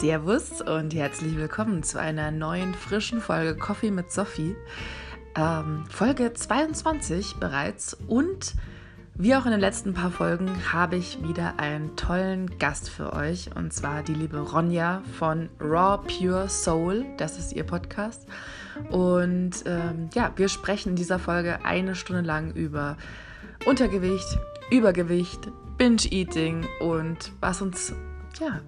Servus und herzlich willkommen zu einer neuen frischen Folge Coffee mit Sophie. Ähm, Folge 22 bereits und wie auch in den letzten paar Folgen habe ich wieder einen tollen Gast für euch und zwar die liebe Ronja von Raw Pure Soul. Das ist ihr Podcast. Und ähm, ja, wir sprechen in dieser Folge eine Stunde lang über Untergewicht, Übergewicht, Binge-Eating und was uns ja,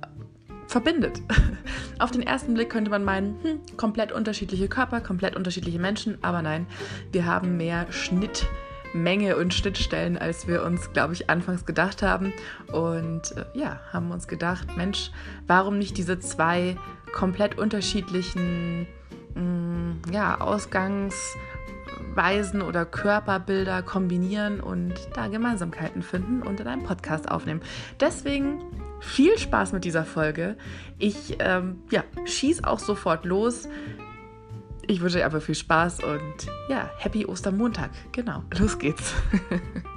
verbindet. Auf den ersten Blick könnte man meinen, hm, komplett unterschiedliche Körper, komplett unterschiedliche Menschen, aber nein, wir haben mehr Schnitt Menge und Schnittstellen, als wir uns, glaube ich, anfangs gedacht haben. Und äh, ja, haben uns gedacht, Mensch, warum nicht diese zwei komplett unterschiedlichen mh, mm, ja, Ausgangsweisen oder Körperbilder kombinieren und da Gemeinsamkeiten finden und in einem Podcast aufnehmen. Deswegen viel Spaß mit dieser Folge. Ich ähm, ja, schieß auch sofort los. Ich wünsche euch einfach viel Spaß und ja, Happy Ostermontag. Genau, los geht's.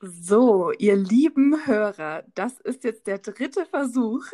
So, ihr lieben Hörer, das ist jetzt der dritte Versuch,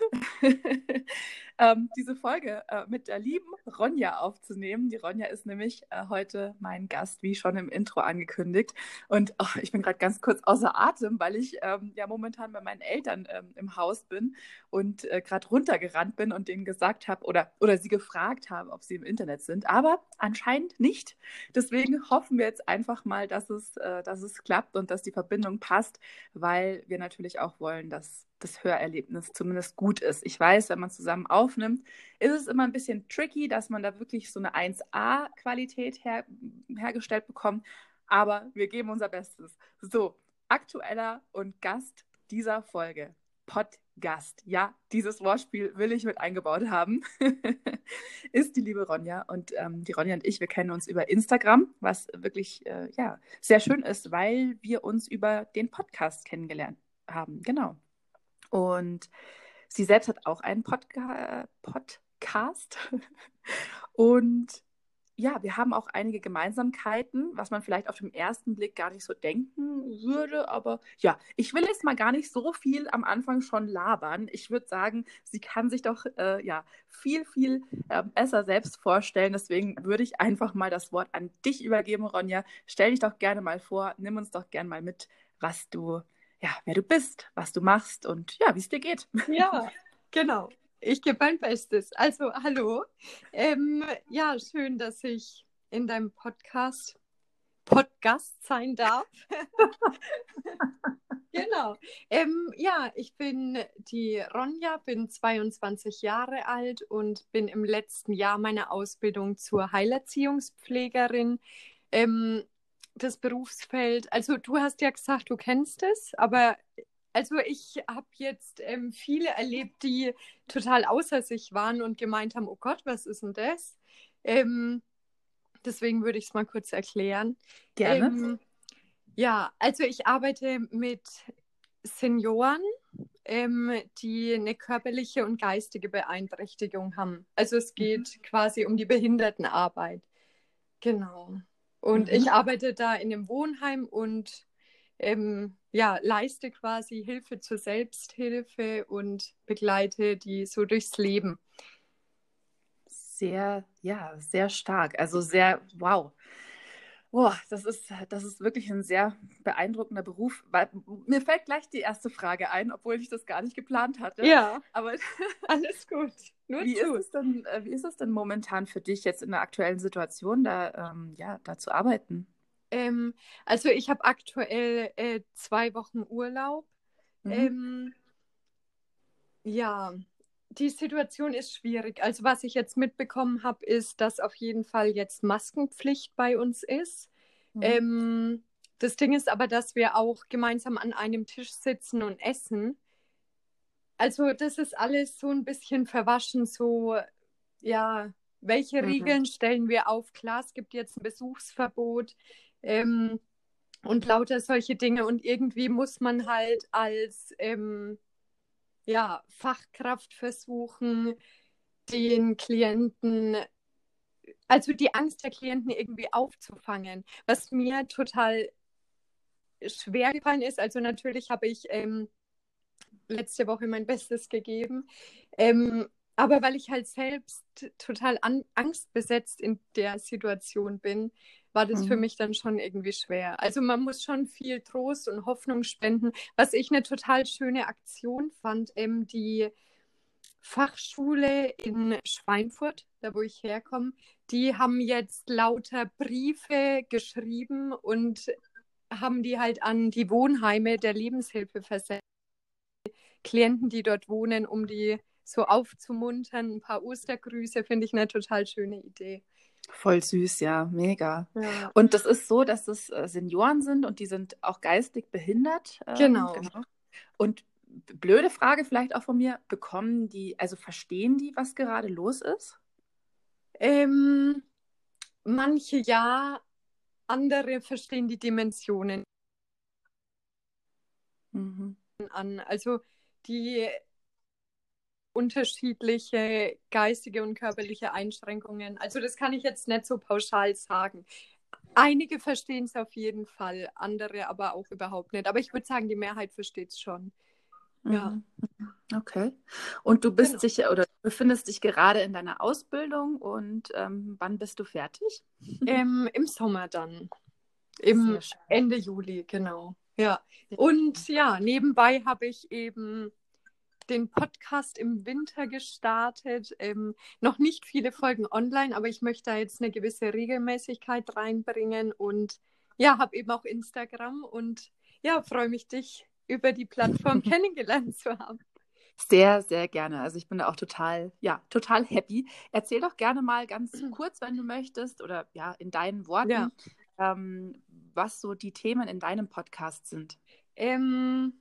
ähm, diese Folge äh, mit der lieben Ronja aufzunehmen. Die Ronja ist nämlich äh, heute mein Gast, wie schon im Intro angekündigt. Und oh, ich bin gerade ganz kurz außer Atem, weil ich ähm, ja momentan bei meinen Eltern ähm, im Haus bin und äh, gerade runtergerannt bin und denen gesagt habe oder, oder sie gefragt habe, ob sie im Internet sind. Aber anscheinend nicht. Deswegen hoffen wir jetzt einfach mal, dass es, äh, dass es klappt und dass die Verbindung passt, weil wir natürlich auch wollen, dass das Hörerlebnis zumindest gut ist. Ich weiß, wenn man zusammen aufnimmt, ist es immer ein bisschen tricky, dass man da wirklich so eine 1A-Qualität her hergestellt bekommt. Aber wir geben unser Bestes. So, aktueller und Gast dieser Folge. Podcast. Ja, dieses Wortspiel will ich mit eingebaut haben. ist die liebe Ronja. Und ähm, die Ronja und ich, wir kennen uns über Instagram, was wirklich äh, ja, sehr schön ist, weil wir uns über den Podcast kennengelernt haben. Genau. Und sie selbst hat auch einen Podca Podcast. Und ja, wir haben auch einige Gemeinsamkeiten, was man vielleicht auf den ersten Blick gar nicht so denken würde. Aber ja, ich will jetzt mal gar nicht so viel am Anfang schon labern. Ich würde sagen, sie kann sich doch äh, ja viel, viel äh, besser selbst vorstellen. Deswegen würde ich einfach mal das Wort an dich übergeben, Ronja. Stell dich doch gerne mal vor, nimm uns doch gerne mal mit, was du ja, wer du bist, was du machst und ja, wie es dir geht. Ja, genau. Ich gebe mein Bestes. Also, hallo. Ähm, ja, schön, dass ich in deinem Podcast Podcast sein darf. genau. Ähm, ja, ich bin die Ronja, bin 22 Jahre alt und bin im letzten Jahr meiner Ausbildung zur Heilerziehungspflegerin ähm, das Berufsfeld? Also du hast ja gesagt, du kennst es, aber also ich habe jetzt ähm, viele erlebt, die total außer sich waren und gemeint haben, oh Gott, was ist denn das? Ähm, deswegen würde ich es mal kurz erklären. Gerne. Ähm, ja, also ich arbeite mit Senioren, ähm, die eine körperliche und geistige Beeinträchtigung haben. Also es geht mhm. quasi um die Behindertenarbeit. Genau. Und mhm. ich arbeite da in einem Wohnheim und ähm, ja, leiste quasi Hilfe zur Selbsthilfe und begleite die so durchs Leben. Sehr, ja, sehr stark. Also sehr, wow. Boah, das ist, das ist wirklich ein sehr beeindruckender Beruf. Weil, mir fällt gleich die erste Frage ein, obwohl ich das gar nicht geplant hatte. Ja. Aber alles gut. Nur wie, ist es denn, äh, wie ist es denn momentan für dich jetzt in der aktuellen Situation, da, ähm, ja, da zu arbeiten? Ähm, also ich habe aktuell äh, zwei Wochen Urlaub. Mhm. Ähm, ja, die Situation ist schwierig. Also was ich jetzt mitbekommen habe, ist, dass auf jeden Fall jetzt Maskenpflicht bei uns ist. Mhm. Ähm, das Ding ist aber, dass wir auch gemeinsam an einem Tisch sitzen und essen. Also das ist alles so ein bisschen verwaschen, so ja, welche mhm. Regeln stellen wir auf? Klar, es gibt jetzt ein Besuchsverbot ähm, und lauter solche Dinge und irgendwie muss man halt als ähm, ja, Fachkraft versuchen, den Klienten, also die Angst der Klienten irgendwie aufzufangen, was mir total schwer gefallen ist. Also natürlich habe ich ähm, letzte Woche mein Bestes gegeben. Ähm, aber weil ich halt selbst total an, angstbesetzt in der Situation bin, war das mhm. für mich dann schon irgendwie schwer. Also man muss schon viel Trost und Hoffnung spenden. Was ich eine total schöne Aktion fand, ähm, die Fachschule in Schweinfurt, da wo ich herkomme, die haben jetzt lauter Briefe geschrieben und haben die halt an die Wohnheime der Lebenshilfe versendet. Klienten, die dort wohnen, um die so aufzumuntern. Ein paar Ostergrüße finde ich eine total schöne Idee. Voll süß, ja, mega. Ja. Und das ist so, dass es äh, Senioren sind und die sind auch geistig behindert. Ähm, genau. genau. Und blöde Frage vielleicht auch von mir, bekommen die, also verstehen die, was gerade los ist? Ähm, manche ja, andere verstehen die Dimensionen mhm. an. Also die unterschiedliche geistige und körperliche Einschränkungen. Also das kann ich jetzt nicht so pauschal sagen. Einige verstehen es auf jeden Fall, andere aber auch überhaupt nicht. Aber ich würde sagen, die Mehrheit versteht es schon. Ja. Mhm. Okay. Und du bist genau. dich oder befindest dich gerade in deiner Ausbildung und ähm, wann bist du fertig? Ähm, Im Sommer dann. Im Ende Juli, genau. Ja. Und ja, nebenbei habe ich eben den Podcast im Winter gestartet. Ähm, noch nicht viele Folgen online, aber ich möchte da jetzt eine gewisse Regelmäßigkeit reinbringen und ja, habe eben auch Instagram und ja, freue mich, dich über die Plattform kennengelernt zu haben. Sehr, sehr gerne. Also ich bin da auch total, ja, total happy. Erzähl doch gerne mal ganz kurz, wenn du möchtest, oder ja, in deinen Worten, ja. ähm, was so die Themen in deinem Podcast sind. Ähm,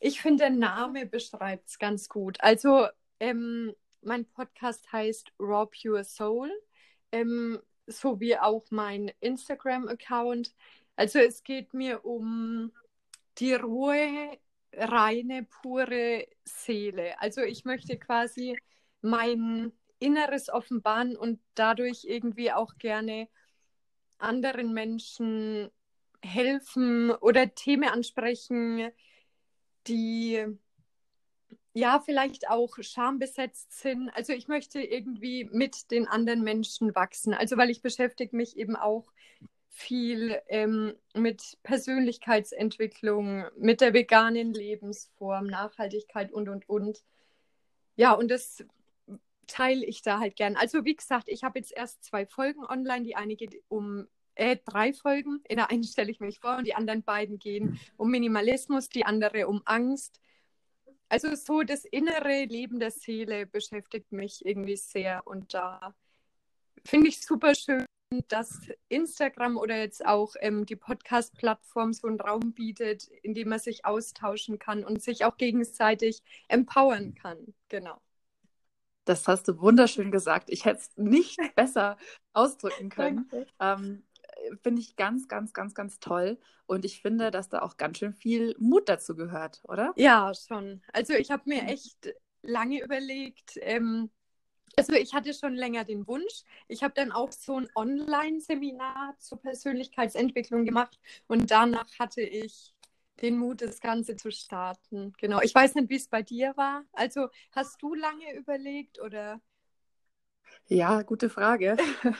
ich finde, der Name beschreibt es ganz gut. Also, ähm, mein Podcast heißt Raw Pure Soul, ähm, so wie auch mein Instagram-Account. Also, es geht mir um die rohe, reine, pure Seele. Also, ich möchte quasi mein Inneres offenbaren und dadurch irgendwie auch gerne anderen Menschen helfen oder Themen ansprechen, die ja vielleicht auch schambesetzt sind. Also ich möchte irgendwie mit den anderen Menschen wachsen. Also weil ich beschäftige mich eben auch viel ähm, mit Persönlichkeitsentwicklung, mit der veganen Lebensform, Nachhaltigkeit und, und, und. Ja, und das teile ich da halt gern. Also wie gesagt, ich habe jetzt erst zwei Folgen online. Die eine geht um äh, drei Folgen. In der einen stelle ich mich vor und die anderen beiden gehen um Minimalismus, die andere um Angst. Also so das innere Leben der Seele beschäftigt mich irgendwie sehr und da finde ich super schön, dass Instagram oder jetzt auch ähm, die Podcast-Plattform so einen Raum bietet, in dem man sich austauschen kann und sich auch gegenseitig empowern kann. Genau. Das hast du wunderschön gesagt. Ich hätte es nicht besser ausdrücken können. Ähm, finde ich ganz, ganz, ganz, ganz toll. Und ich finde, dass da auch ganz schön viel Mut dazu gehört, oder? Ja, schon. Also ich habe mir echt lange überlegt, ähm, also ich hatte schon länger den Wunsch. Ich habe dann auch so ein Online-Seminar zur Persönlichkeitsentwicklung gemacht und danach hatte ich den Mut, das Ganze zu starten. Genau. Ich weiß nicht, wie es bei dir war. Also hast du lange überlegt oder? Ja, gute Frage.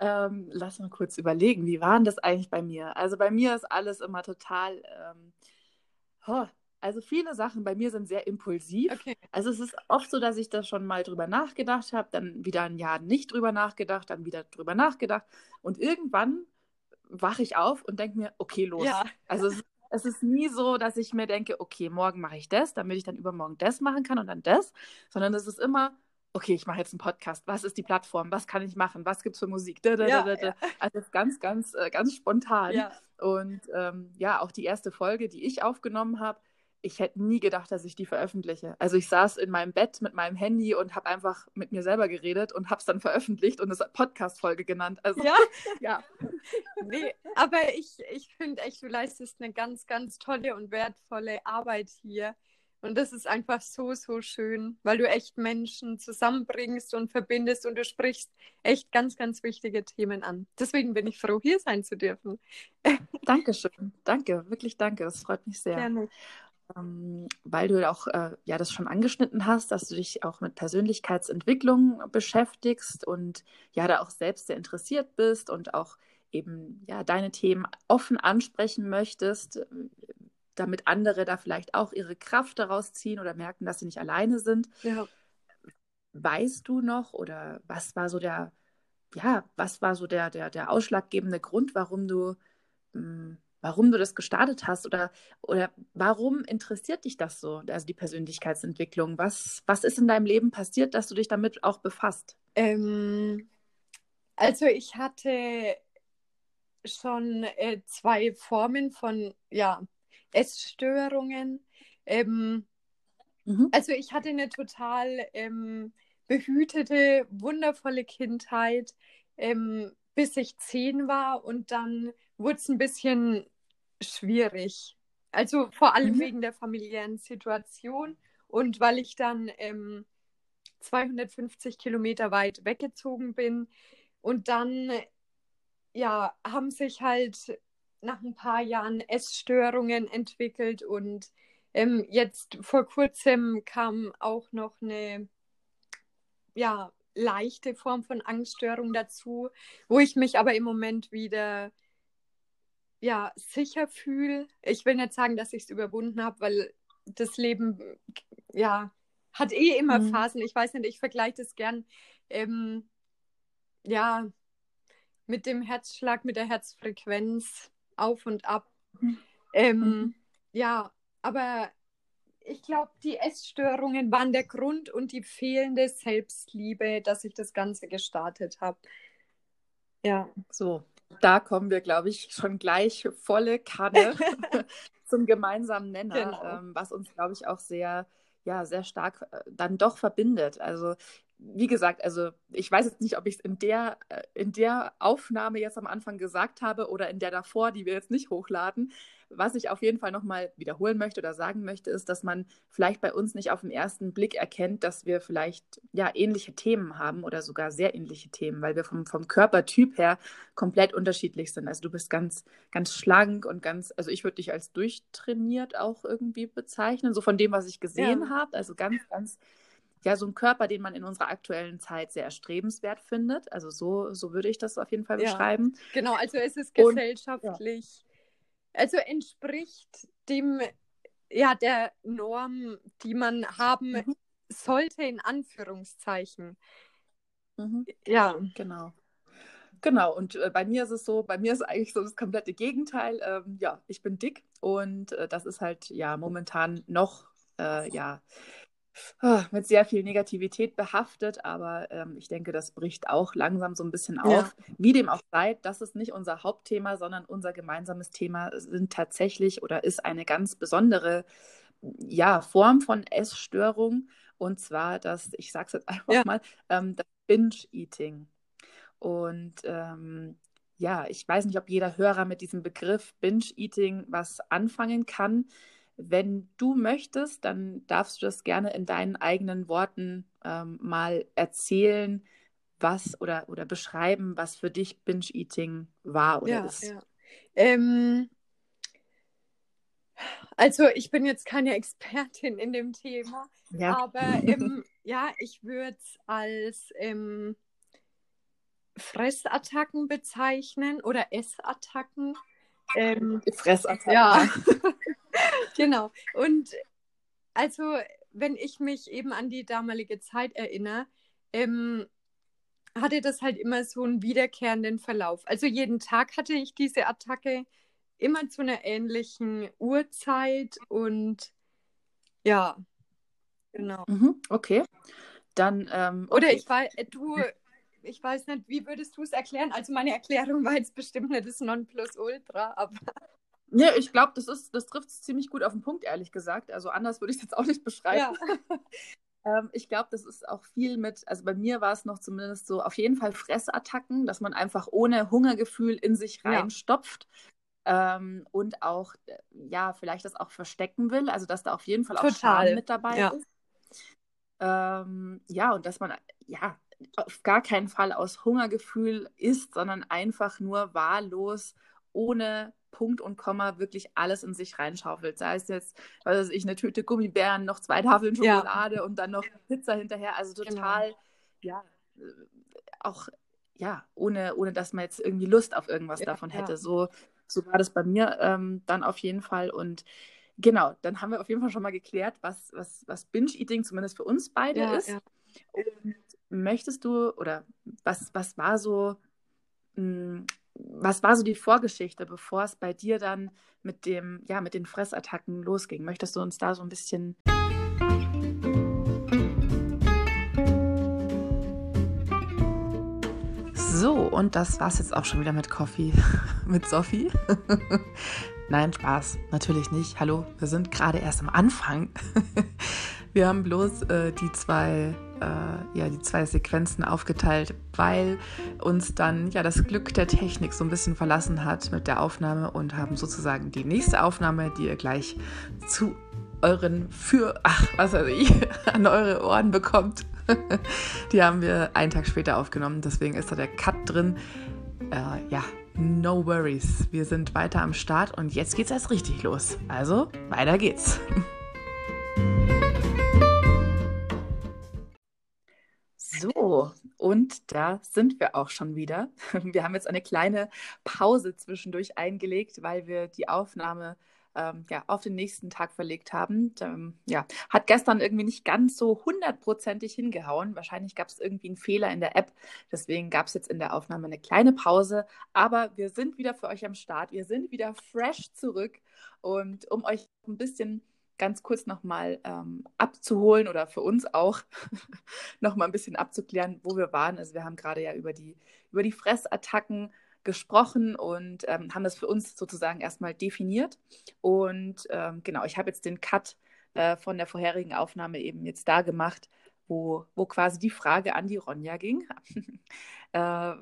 Ähm, lass mal kurz überlegen, wie war denn das eigentlich bei mir? Also bei mir ist alles immer total, ähm, oh, also viele Sachen bei mir sind sehr impulsiv. Okay. Also es ist oft so, dass ich da schon mal drüber nachgedacht habe, dann wieder ein Jahr nicht drüber nachgedacht, dann wieder drüber nachgedacht und irgendwann wache ich auf und denke mir, okay, los. Ja. Also es, es ist nie so, dass ich mir denke, okay, morgen mache ich das, damit ich dann übermorgen das machen kann und dann das, sondern es ist immer, okay, ich mache jetzt einen Podcast. Was ist die Plattform? Was kann ich machen? Was gibt es für Musik? Da, da, ja, da, ja. Also ganz, ganz, äh, ganz spontan. Ja. Und ähm, ja, auch die erste Folge, die ich aufgenommen habe, ich hätte nie gedacht, dass ich die veröffentliche. Also ich saß in meinem Bett mit meinem Handy und habe einfach mit mir selber geredet und habe es dann veröffentlicht und es Podcast-Folge genannt. Also ja, ja. nee, aber ich, ich finde echt, du leistest eine ganz, ganz tolle und wertvolle Arbeit hier Und das ist einfach so, so schön, weil du echt Menschen zusammenbringst und verbindest und du sprichst echt ganz, ganz wichtige Themen an. Deswegen bin ich froh, hier sein zu dürfen. Dankeschön. Danke, wirklich danke. Das freut mich sehr. Gerne. Ähm, weil du auch äh, ja das schon angeschnitten hast, dass du dich auch mit Persönlichkeitsentwicklung beschäftigst und ja da auch selbst sehr interessiert bist und auch eben ja deine Themen offen ansprechen möchtest, damit andere da vielleicht auch ihre Kraft daraus ziehen oder merken, dass sie nicht alleine sind. Ja. Weißt du noch oder was war so der, ja, was war so der, der, der ausschlaggebende Grund, warum du, mh, hm, warum du das gestartet hast oder, oder warum interessiert dich das so, also die Persönlichkeitsentwicklung? Was, was ist in deinem Leben passiert, dass du dich damit auch befasst? Ähm, also ich hatte schon äh, zwei Formen von ja, Essstörungen. Ähm, mhm. Also ich hatte eine total ähm, behütete, wundervolle Kindheit, ähm, bis ich zehn war und dann wurde es ein bisschen schwierig. Also vor allem mhm. wegen der familiären Situation und weil ich dann 250 ähm, Kilometer weit weggezogen bin und dann ja haben sich halt nach ein paar Jahren Essstörungen entwickelt und ähm, jetzt vor kurzem kam auch noch eine ja, leichte Form von Angststörung dazu, wo ich mich aber im Moment wieder ja, sicher fühle. Ich will nicht sagen, dass ich es überwunden habe, weil das Leben ja hat eh immer mhm. Phasen. Ich weiß nicht, ich vergleiche das gern ähm, ja mit dem Herzschlag, mit der Herzfrequenz auf und ab. Mhm. Ähm, mhm. Ja, aber ich glaube, die Essstörungen waren der Grund und die fehlende Selbstliebe, dass ich das Ganze gestartet habe. Ja. So, da kommen wir, glaube ich, schon gleich volle Kanne zum gemeinsamen Nenner, genau. ähm, was uns, glaube ich, auch sehr, ja, sehr stark äh, dann doch verbindet. Also wie gesagt, also ich weiß jetzt nicht, ob ich es in der, äh, in der Aufnahme jetzt am Anfang gesagt habe oder in der davor, die wir jetzt nicht hochladen. Was ich auf jeden Fall nochmal wiederholen möchte oder sagen möchte, ist, dass man vielleicht bei uns nicht auf den ersten Blick erkennt, dass wir vielleicht ja ähnliche Themen haben oder sogar sehr ähnliche Themen, weil wir vom, vom Körpertyp her komplett unterschiedlich sind. Also du bist ganz, ganz schlank und ganz, also ich würde dich als durchtrainiert auch irgendwie bezeichnen, so von dem, was ich gesehen ja. habe. Also ganz, ganz ja, so ein Körper, den man in unserer aktuellen Zeit sehr erstrebenswert findet. Also so, so würde ich das auf jeden Fall beschreiben. Ja, genau, also es ist gesellschaftlich. Also entspricht dem, ja, der Norm, die man haben mhm. sollte, in Anführungszeichen. Mhm. Ja. Genau. Genau, und äh, bei mir ist es so, bei mir ist eigentlich so das komplette Gegenteil. Ähm, ja, ich bin dick und äh, das ist halt ja momentan noch, äh, ja, mit sehr viel Negativität behaftet, aber ähm, ich denke, das bricht auch langsam so ein bisschen auf. Ja. Wie dem auch sei, das ist nicht unser Hauptthema, sondern unser gemeinsames Thema sind tatsächlich oder ist eine ganz besondere ja, Form von Essstörung und zwar das, ich sage es jetzt einfach ja. mal, ähm, das Binge-Eating. Und ähm, ja, ich weiß nicht, ob jeder Hörer mit diesem Begriff Binge-Eating was anfangen kann. Wenn du möchtest, dann darfst du das gerne in deinen eigenen Worten ähm, mal erzählen, was oder, oder beschreiben, was für dich Binge-Eating war oder ja, ist. Ja. Ähm, also ich bin jetzt keine Expertin in dem Thema, ja. aber ähm, ja, ich würde es als ähm, Fressattacken bezeichnen oder Essattacken. Ähm, Fressattacken. Ja. genau. Und also, wenn ich mich eben an die damalige Zeit erinnere, ähm, hatte das halt immer so einen wiederkehrenden Verlauf. Also jeden Tag hatte ich diese Attacke immer zu einer ähnlichen Uhrzeit und ja, genau. Mhm, okay. Dann, ähm, okay. Oder ich weiß, du, ich weiß nicht, wie würdest du es erklären? Also meine Erklärung war jetzt bestimmt nicht das Nonplusultra, aber. Ja, ich glaube, das das trifft es ziemlich gut auf den Punkt, ehrlich gesagt. Also anders würde ich es jetzt auch nicht beschreiben. Ja. ähm, ich glaube, das ist auch viel mit, also bei mir war es noch zumindest so, auf jeden Fall Fressattacken, dass man einfach ohne Hungergefühl in sich reinstopft. ähm, und auch, äh, ja, vielleicht das auch verstecken will, also dass da auf jeden Fall auch. Scham mit dabei ja. ist. Ähm, ja, und dass man, ja, auf gar keinen Fall aus Hungergefühl isst, sondern einfach nur wahllos, ohne Punkt und Komma wirklich alles in sich reinschaufelt. Sei es jetzt, was weiß ich, eine Tüte Gummibären, noch zwei Tafeln Schokolade ja. und dann noch Pizza hinterher. Also genau. total, genau. ja, äh, auch, ja, ohne, ohne dass man jetzt irgendwie Lust auf irgendwas ja, davon hätte. Ja. So, so war das bei mir ähm, dann auf jeden Fall. Und genau, dann haben wir auf jeden Fall schon mal geklärt, was, was, was Binge-Eating zumindest für uns beide ist. Und möchtest du, oder was, was war so, mh, hm, was war so die Vorgeschichte, bevor es bei dir dann mit dem, ja, mit den Fressattacken losging? Möchtest du uns da so ein bisschen. So, und das war's jetzt auch schon wieder mit Coffee mit Sophie. Nein, Spaß, natürlich nicht. Hallo, wir sind gerade erst am Anfang. wir haben bloß äh, die zwei äh, ja, die zwei Sequenzen aufgeteilt, weil uns dann ja das Glück der Technik so ein bisschen verlassen hat mit der Aufnahme und haben sozusagen die nächste Aufnahme, die ihr gleich zu euren für, ach, was weiß ich, an eure Ohren bekommt. die haben wir einen Tag später aufgenommen, deswegen ist da der Cut drin. Äh, ja, no worries. Wir sind weiter am Start und jetzt geht's erst richtig los. Also, weiter geht's. So, und da sind wir auch schon wieder. Wir haben jetzt eine kleine Pause zwischendurch eingelegt, weil wir die Aufnahme ähm, ja, auf den nächsten Tag verlegt haben. Ähm, ja, hat gestern irgendwie nicht ganz so hundertprozentig hingehauen. Wahrscheinlich gab es irgendwie einen Fehler in der App. Deswegen gab es jetzt in der Aufnahme eine kleine Pause. Aber wir sind wieder für euch am Start. Wir sind wieder fresh zurück. Und um euch ein bisschen ganz kurz nochmal ähm, abzuholen oder für uns auch nochmal ein bisschen abzuklären, wo wir waren. Also wir haben gerade ja über die, über die Fressattacken gesprochen und ähm, haben das für uns sozusagen erstmal definiert. Und ähm, genau, ich habe jetzt den Cut äh, von der vorherigen Aufnahme eben jetzt da gemacht, wo, wo quasi die Frage an die Ronja ging. äh,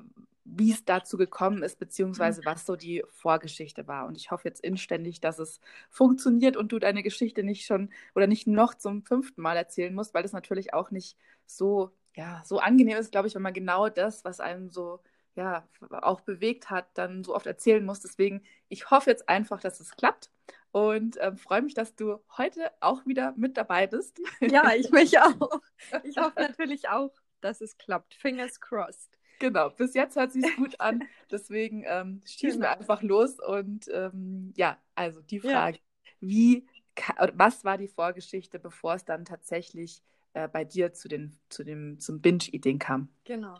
wie es dazu gekommen ist, beziehungsweise mhm. was so die Vorgeschichte war. Und ich hoffe jetzt inständig, dass es funktioniert und du deine Geschichte nicht schon oder nicht noch zum fünften Mal erzählen musst, weil das natürlich auch nicht so, ja, so angenehm ist, glaube ich, wenn man genau das, was einem so, ja, auch bewegt hat, dann so oft erzählen muss. Deswegen, ich hoffe jetzt einfach, dass es klappt und äh, freue mich, dass du heute auch wieder mit dabei bist. Ja, ich mich auch. Ich hoffe natürlich auch, dass es klappt. Fingers crossed. Genau, bis jetzt hört sich gut an. Deswegen ähm, schießen genau. wir einfach los. Und ähm, ja, also die Frage, ja. wie, was war die Vorgeschichte, bevor es dann tatsächlich äh, bei dir zu den, zu dem, zum Binge-Eating kam? Genau.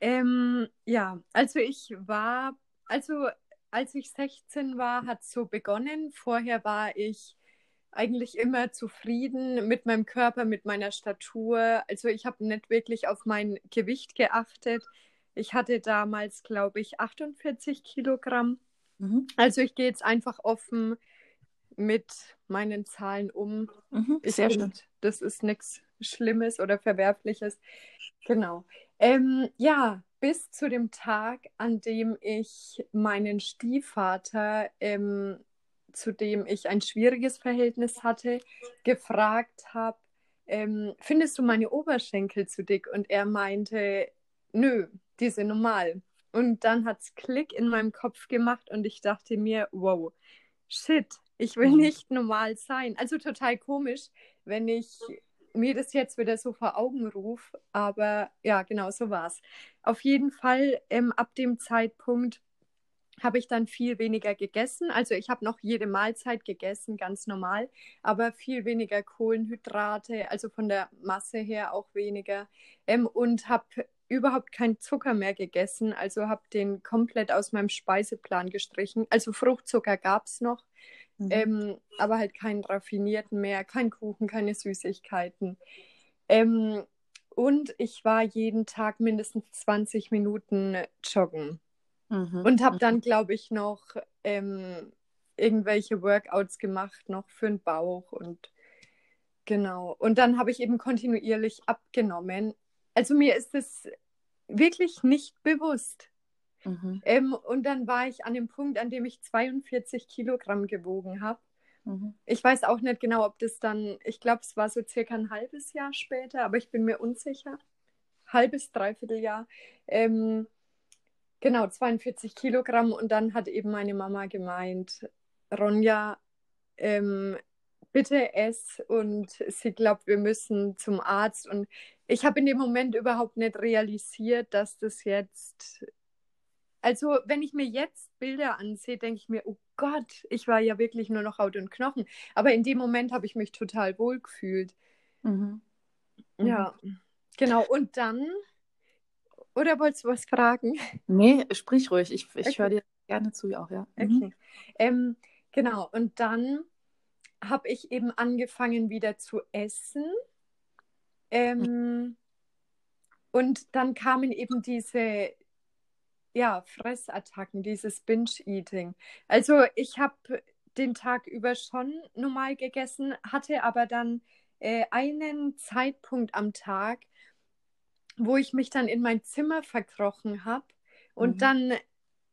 Ähm, ja, also ich war, also als ich 16 war, hat es so begonnen. Vorher war ich eigentlich immer zufrieden mit meinem Körper, mit meiner Statur. Also ich habe nicht wirklich auf mein Gewicht geachtet. Ich hatte damals, glaube ich, 48 Kilogramm. Mhm. Also ich gehe jetzt einfach offen mit meinen Zahlen um. Mhm, sehr schön. Das ist nichts Schlimmes oder Verwerfliches. Genau. Ähm, ja, bis zu dem Tag, an dem ich meinen Stiefvater, ähm, zu dem ich ein schwieriges Verhältnis hatte, gefragt habe, ähm, findest du meine Oberschenkel zu dick? Und er meinte, nö, die sind normal. Und dann hat es Klick in meinem Kopf gemacht und ich dachte mir, wow, shit, ich will mhm. nicht normal sein. Also total komisch, wenn ich mir das jetzt wieder so vor Augen rufe. Aber ja, genau so war es. Auf jeden Fall ähm, ab dem Zeitpunkt habe ich dann viel weniger gegessen. Also ich habe noch jede Mahlzeit gegessen, ganz normal, aber viel weniger Kohlenhydrate, also von der Masse her auch weniger. Ähm, und habe überhaupt keinen Zucker mehr gegessen, also habe den komplett aus meinem Speiseplan gestrichen. Also Fruchtzucker gab es noch, mhm. ähm, aber halt keinen raffinierten mehr, kein Kuchen, keine Süßigkeiten. Ähm, und ich war jeden Tag mindestens 20 Minuten joggen. Mhm. Und habe dann, mhm. glaube ich, noch ähm, irgendwelche Workouts gemacht, noch für den Bauch und genau. Und dann habe ich eben kontinuierlich abgenommen also mir ist es wirklich nicht bewusst. Mhm. Ähm, und dann war ich an dem Punkt, an dem ich 42 Kilogramm gewogen habe. Mhm. Ich weiß auch nicht genau, ob das dann, ich glaube, es war so circa ein halbes Jahr später, aber ich bin mir unsicher. Halbes, dreiviertel Jahr. Ähm, genau, 42 Kilogramm. Und dann hat eben meine Mama gemeint, Ronja, ähm, bitte ess und sie glaubt, wir müssen zum Arzt. Und ich habe in dem Moment überhaupt nicht realisiert, dass das jetzt. Also, wenn ich mir jetzt Bilder ansehe, denke ich mir, oh Gott, ich war ja wirklich nur noch Haut und Knochen. Aber in dem Moment habe ich mich total wohl gefühlt. Mhm. Ja, mhm. genau. Und dann, oder wolltest du was fragen? Nee, sprich ruhig. Ich, ich okay. höre dir gerne zu, auch, ja. Mhm. Okay. Ähm, genau. Und dann habe ich eben angefangen wieder zu essen. Ähm, und dann kamen eben diese ja, Fressattacken, dieses Binge-Eating. Also ich habe den Tag über schon normal gegessen, hatte aber dann äh, einen Zeitpunkt am Tag, wo ich mich dann in mein Zimmer verkrochen habe und mhm. dann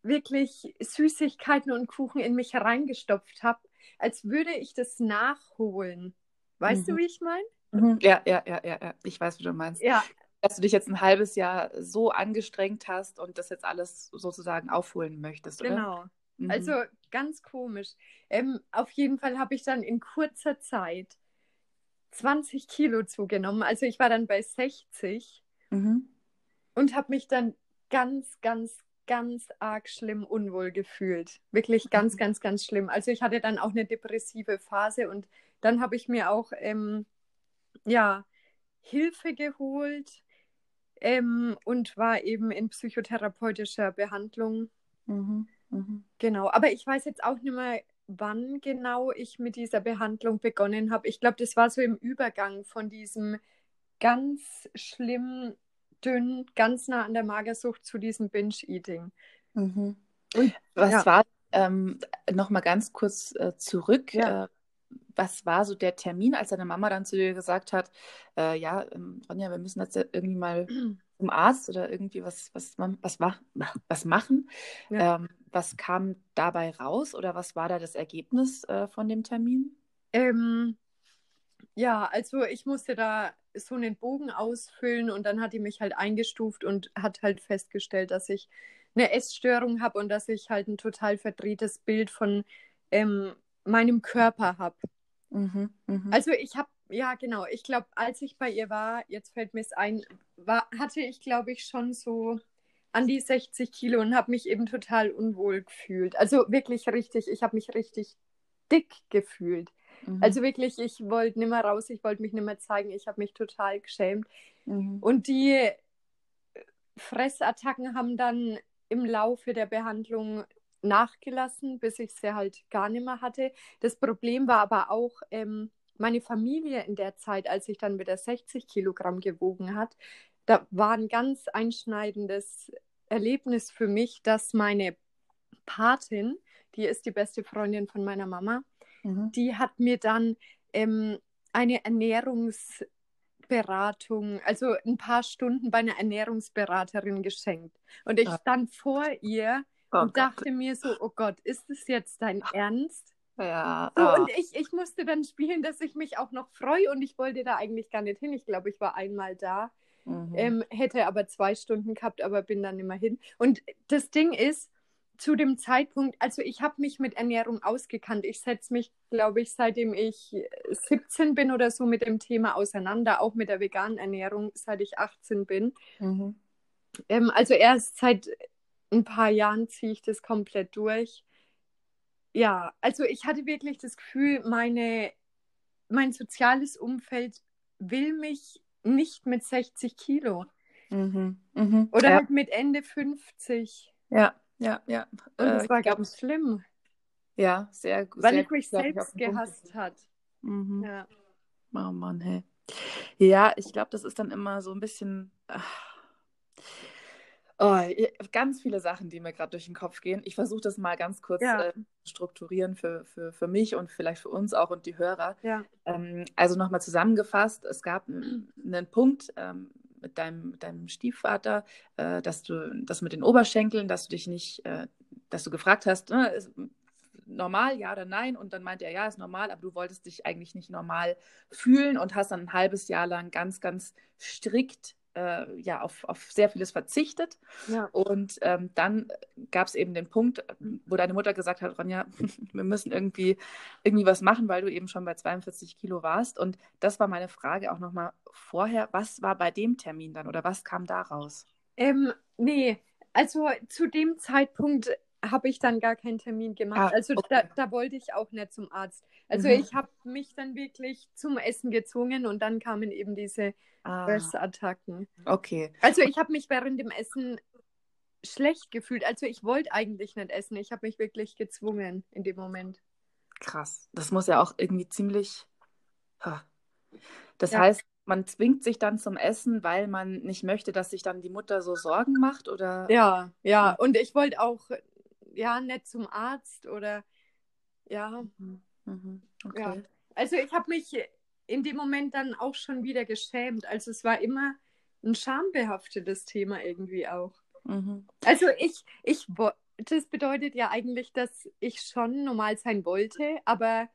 wirklich Süßigkeiten und Kuchen in mich hereingestopft habe als würde ich das nachholen. Weißt mhm. du, wie ich meine? Mhm. Ja, ja, ja, ja, ja. Ich weiß, wie du meinst. Ja. Dass du dich jetzt ein halbes Jahr so angestrengt hast und das jetzt alles sozusagen aufholen möchtest, oder? Genau. Mhm. Also ganz komisch. Ähm, auf jeden Fall habe ich dann in kurzer Zeit 20 Kilo zugenommen. Also ich war dann bei 60 mhm. und habe mich dann ganz, ganz, ganz arg schlimm unwohl gefühlt. Wirklich ganz, mhm. ganz, ganz schlimm. Also ich hatte dann auch eine depressive Phase und dann habe ich mir auch ähm, ja, Hilfe geholt ähm, und war eben in psychotherapeutischer Behandlung. Mhm. Mhm. Genau, aber ich weiß jetzt auch nicht mehr, wann genau ich mit dieser Behandlung begonnen habe. Ich glaube, das war so im Übergang von diesem ganz schlimm dünn, ganz nah an der Magersucht zu diesem Binge-Eating. Mhm. Und was ja. war, ähm, nochmal ganz kurz äh, zurück, ja. äh, was war so der Termin, als deine Mama dann zu dir gesagt hat, äh, ja, ähm, Ronja, wir müssen jetzt irgendwie mal zum Arzt oder irgendwie was, was, was, was machen. Ja. Ähm, was kam dabei raus oder was war da das Ergebnis äh, von dem Termin? Ähm, ja, also ich musste da so einen Bogen ausfüllen und dann hat die mich halt eingestuft und hat halt festgestellt, dass ich eine Essstörung habe und dass ich halt ein total verdrehtes Bild von ähm, meinem Körper habe. Mhm, mh. Also ich habe, ja genau, ich glaube, als ich bei ihr war, jetzt fällt mir es ein, war, hatte ich, glaube ich, schon so an die 60 Kilo und habe mich eben total unwohl gefühlt. Also wirklich richtig, ich habe mich richtig dick gefühlt. Mhm. Also wirklich, ich wollte nicht mehr raus, ich wollte mich nicht mehr zeigen, ich habe mich total geschämt. Mhm. Und die Fressattacken haben dann im Laufe der Behandlung nachgelassen, bis ich sie halt gar nicht mehr hatte. Das Problem war aber auch ähm, meine Familie in der Zeit, als ich dann wieder 60 Kilogramm gewogen hat. Da war ein ganz einschneidendes Erlebnis für mich, dass meine Patin, die ist die beste Freundin von meiner Mama, Mhm. Die hat mir dann ähm, eine Ernährungsberatung, also ein paar Stunden bei einer Ernährungsberaterin geschenkt. Und ich stand vor ihr oh und Gott. dachte mir so, oh Gott, ist es jetzt dein Ernst? Ja. So, oh. Und ich, ich musste dann spielen, dass ich mich auch noch freue und ich wollte da eigentlich gar nicht hin. Ich glaube, ich war einmal da. Mhm. Ähm, hätte aber zwei Stunden gehabt, aber bin dann immer hin. Und das Ding ist, zu dem Zeitpunkt, also ich habe mich mit Ernährung ausgekannt. Ich setze mich, glaube ich, seitdem ich 17 bin oder so mit dem Thema auseinander, auch mit der veganen Ernährung, seit ich 18 bin. Mhm. Ähm, also erst seit ein paar Jahren ziehe ich das komplett durch. Ja, also ich hatte wirklich das Gefühl, meine, mein soziales Umfeld will mich nicht mit 60 Kilo. Mhm. Mhm. Oder ja. halt mit Ende 50. Ja. Ja, ja. Und es äh, war ganz schlimm. Ja, sehr gut. Weil ich mich selbst gehasst hat. Mhm. Ja. Oh Mann, hey. Ja, ich glaube, das ist dann immer so ein bisschen. Oh, ganz viele Sachen, die mir gerade durch den Kopf gehen. Ich versuche das mal ganz kurz ja. äh, strukturieren für, für, für mich und vielleicht für uns auch und die Hörer. Ja. Ähm, also nochmal zusammengefasst, es gab einen Punkt, ähm, mit deinem, mit deinem Stiefvater, äh, dass du das mit den Oberschenkeln, dass du dich nicht, äh, dass du gefragt hast, ne, ist normal, ja oder nein? Und dann meinte er, ja, ist normal, aber du wolltest dich eigentlich nicht normal fühlen und hast dann ein halbes Jahr lang ganz, ganz strikt äh, ja, auf, auf sehr vieles verzichtet. Ja. Und ähm, dann gab es eben den Punkt, wo deine Mutter gesagt hat, Ronja, wir müssen irgendwie, irgendwie was machen, weil du eben schon bei 42 Kilo warst. Und das war meine Frage auch nochmal vorher. Was war bei dem Termin dann oder was kam daraus? Ähm, nee, also zu dem Zeitpunkt habe ich dann gar keinen Termin gemacht. Ah, also okay. da, da, wollte ich auch nicht zum Arzt. Also mhm. ich habe mich dann wirklich zum Essen gezwungen und dann kamen eben diese ah. Fressattacken. Okay. Also ich habe mich während dem Essen schlecht gefühlt. Also ich wollte eigentlich nicht essen. Ich habe mich wirklich gezwungen in dem Moment. Krass. Das muss ja auch irgendwie ziemlich. Das ja. heißt, man zwingt sich dann zum Essen, weil man nicht möchte, dass sich dann die Mutter so Sorgen macht, oder? Ja, ja. Und ich wollte auch ja nicht zum Arzt oder ja. Mhm. Mhm. Okay. ja. Also ich habe mich in dem Moment dann auch schon wieder geschämt. Also es war immer ein schambehaftetes Thema irgendwie auch. Mhm. Also ich, ich, das bedeutet ja eigentlich, dass ich schon normal sein wollte, aber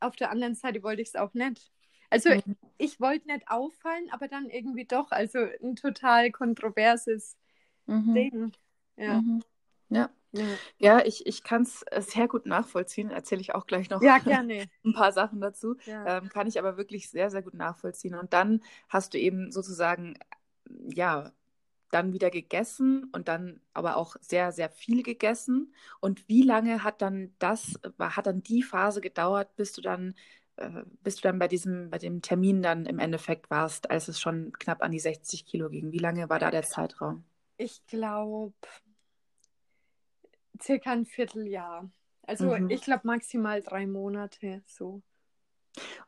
auf der anderen Seite wollte ich es auch nicht. Also mhm. ich wollte nicht auffallen, aber dann irgendwie doch. Also ein total kontroverses mhm. Ding. Ja. Mhm. Ja. Ja, ja ich, ich kann es äh, sehr gut nachvollziehen. Erzähle ich auch gleich noch ja, gerne. ein paar Sachen dazu. Ja. Ähm, kann ich aber wirklich sehr, sehr gut nachvollziehen. Und dann hast du eben sozusagen, ja, dann wieder gegessen und dann aber auch sehr, sehr viel gegessen. Und wie lange hat dann das, hat dann die Phase gedauert, bis du dann, äh, bis du dann bei diesem, bei dem Termin dann im Endeffekt warst, als es schon knapp an die 60 Kilo ging? Wie lange war da der Zeitraum? Ich glaube, circa ein Vierteljahr. Also mhm. ich glaube maximal drei Monate so.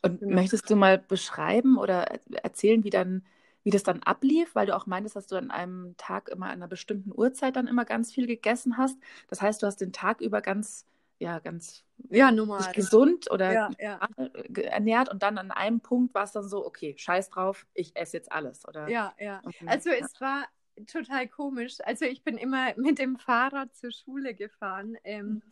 Und genau. möchtest du mal beschreiben oder erzählen, wie dann, wie das dann ablief, weil du auch meintest, dass du an einem Tag immer an einer bestimmten Uhrzeit dann immer ganz viel gegessen hast. Das heißt, du hast den Tag über ganz, ja, ganz ja, normal. gesund oder ja, ja. ernährt und dann an einem Punkt war es dann so, okay, scheiß drauf, ich esse jetzt alles, oder? Ja, ja. Also es war total komisch. Also ich bin immer mit dem Fahrrad zur Schule gefahren ähm,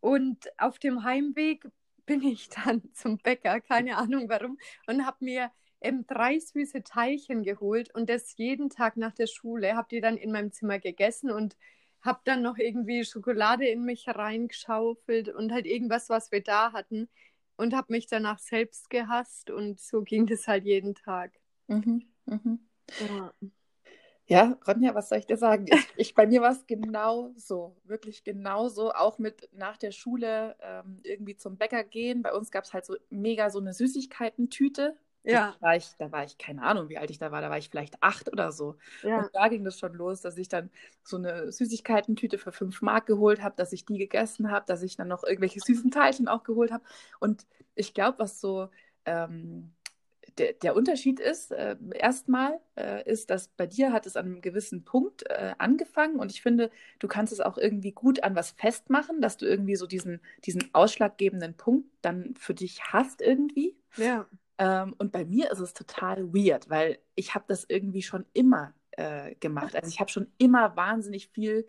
und auf dem Heimweg bin ich dann zum Bäcker, keine Ahnung warum, und habe mir ähm, drei süße Teilchen geholt und das jeden Tag nach der Schule, habe die dann in meinem Zimmer gegessen und habe dann noch irgendwie Schokolade in mich reingeschaufelt und halt irgendwas, was wir da hatten und habe mich danach selbst gehasst und so ging das halt jeden Tag. Mhm, mhm. Ja. Ja, Ronja, was soll ich dir sagen? Ich, ich bei mir war es genau so, wirklich genau so. Auch mit nach der Schule ähm, irgendwie zum Bäcker gehen. Bei uns gab es halt so mega so eine Süßigkeiten-Tüte. Ja. Da war, ich, da war ich, keine Ahnung, wie alt ich da war, da war ich vielleicht acht oder so. Ja. Und da ging das schon los, dass ich dann so eine Süßigkeiten-Tüte für fünf Mark geholt habe, dass ich die gegessen habe, dass ich dann noch irgendwelche süßen Teilchen auch geholt habe. Und ich glaube, was so ähm, der, der Unterschied ist, äh, erstmal, äh, ist, dass bei dir hat es an einem gewissen Punkt äh, angefangen und ich finde, du kannst es auch irgendwie gut an was festmachen, dass du irgendwie so diesen, diesen ausschlaggebenden Punkt dann für dich hast irgendwie. Ja. Ähm, und bei mir ist es total weird, weil ich habe das irgendwie schon immer äh, gemacht. Also ich habe schon immer wahnsinnig viel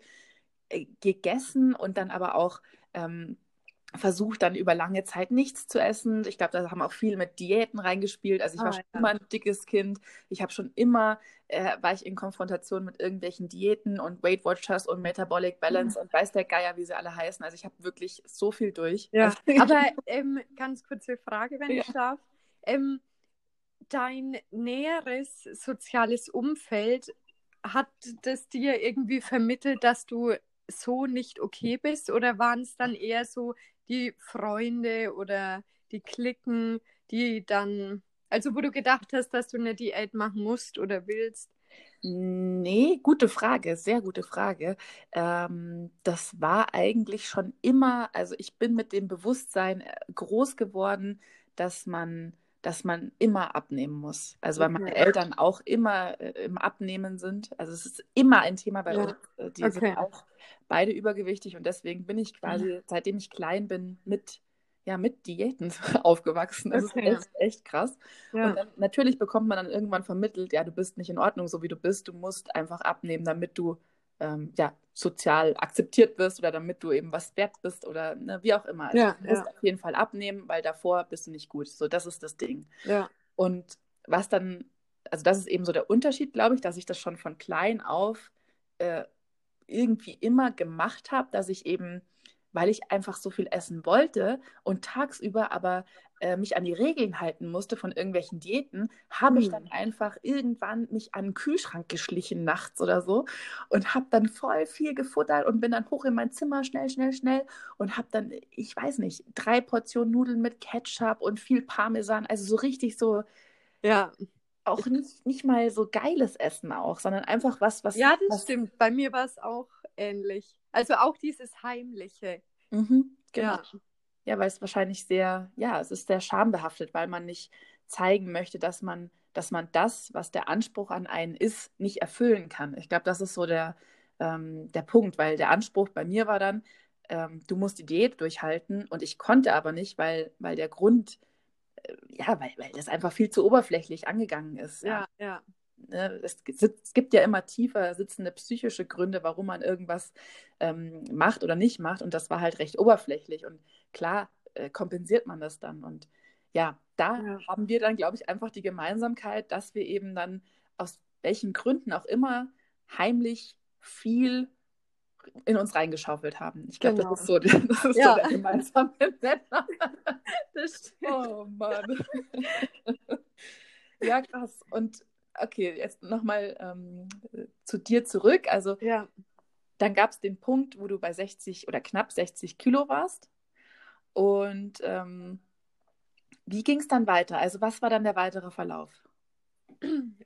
äh, gegessen und dann aber auch ähm, versucht dann über lange Zeit nichts zu essen. Ich glaube, da haben auch viel mit Diäten reingespielt. Also ich war ah, schon ja. immer ein dickes Kind. Ich habe schon immer, äh, war ich in Konfrontation mit irgendwelchen Diäten und Weight Watchers und Metabolic Balance mhm. und weiß der Geier, wie sie alle heißen. Also ich habe wirklich so viel durch. Ja, also, aber ähm, ganz kurze Frage, wenn ja. ich darf. Ähm, dein näheres soziales Umfeld, hat das dir irgendwie vermittelt, dass du so nicht okay bist? Oder waren es dann eher so die Freunde oder die Klicken, die dann, also wo du gedacht hast, dass du eine Diät machen musst oder willst? Nee, gute Frage, sehr gute Frage. Ähm, das war eigentlich schon immer, also ich bin mit dem Bewusstsein äh, groß geworden, dass man, dass man immer abnehmen muss. Also weil meine Eltern auch immer äh, im Abnehmen sind. Also es ist immer ein Thema bei ja. uns. Äh, die okay. sind auch beide übergewichtig und deswegen bin ich quasi, seitdem ich klein bin, mit ja, mit Diäten aufgewachsen. Das okay. ist echt, echt krass. Ja. Und dann, natürlich bekommt man dann irgendwann vermittelt, ja, du bist nicht in Ordnung, so wie du bist. Du musst einfach abnehmen, damit du ähm, ja, sozial akzeptiert wirst oder damit du eben was wert bist oder ne, wie auch immer. Also ja, du musst ja. auf jeden Fall abnehmen, weil davor bist du nicht gut. So, das ist das Ding. Ja. Und was dann, also das ist eben so der Unterschied, glaube ich, dass ich das schon von klein auf äh, irgendwie immer gemacht habe, dass ich eben weil ich einfach so viel essen wollte und tagsüber aber äh, mich an die Regeln halten musste von irgendwelchen Diäten, habe ich dann hm. einfach irgendwann mich an den Kühlschrank geschlichen nachts oder so und habe dann voll viel gefuttert und bin dann hoch in mein Zimmer schnell, schnell, schnell und habe dann, ich weiß nicht, drei Portionen Nudeln mit Ketchup und viel Parmesan, also so richtig so, ja. Auch nicht, nicht mal so geiles Essen auch, sondern einfach was, was. Ja, das was, stimmt. Bei mir war es auch ähnlich. Also auch dieses Heimliche. Mhm, genau. Ja. ja, weil es wahrscheinlich sehr, ja, es ist sehr schambehaftet, weil man nicht zeigen möchte, dass man, dass man das, was der Anspruch an einen ist, nicht erfüllen kann. Ich glaube, das ist so der, ähm, der Punkt, weil der Anspruch bei mir war dann, ähm, du musst die Diät durchhalten und ich konnte aber nicht, weil, weil der Grund, äh, ja, weil, weil das einfach viel zu oberflächlich angegangen ist. Ja, ja. ja. Ne, es, es, gibt ja immer tiefer sitzende psychische Gründe, warum man irgendwas ähm, macht oder nicht macht. Und das war halt recht oberflächlich. Und klar äh, kompensiert man das dann. Und ja, da ja. haben wir dann, glaube ich, einfach die Gemeinsamkeit, dass wir eben dann aus welchen Gründen auch immer heimlich viel in uns reingeschaufelt haben. Ich glaube, genau. das ist so, das ist ja. so der gemeinsame Nenner. Das stimmt. Oh Mann. ja, krass. Und okay, jetzt nochmal ähm, zu dir zurück. Also ja. dann gab es den Punkt, wo du bei 60 oder knapp 60 Kilo warst. Und ähm, wie ging es dann weiter? Also was war dann der weitere Verlauf?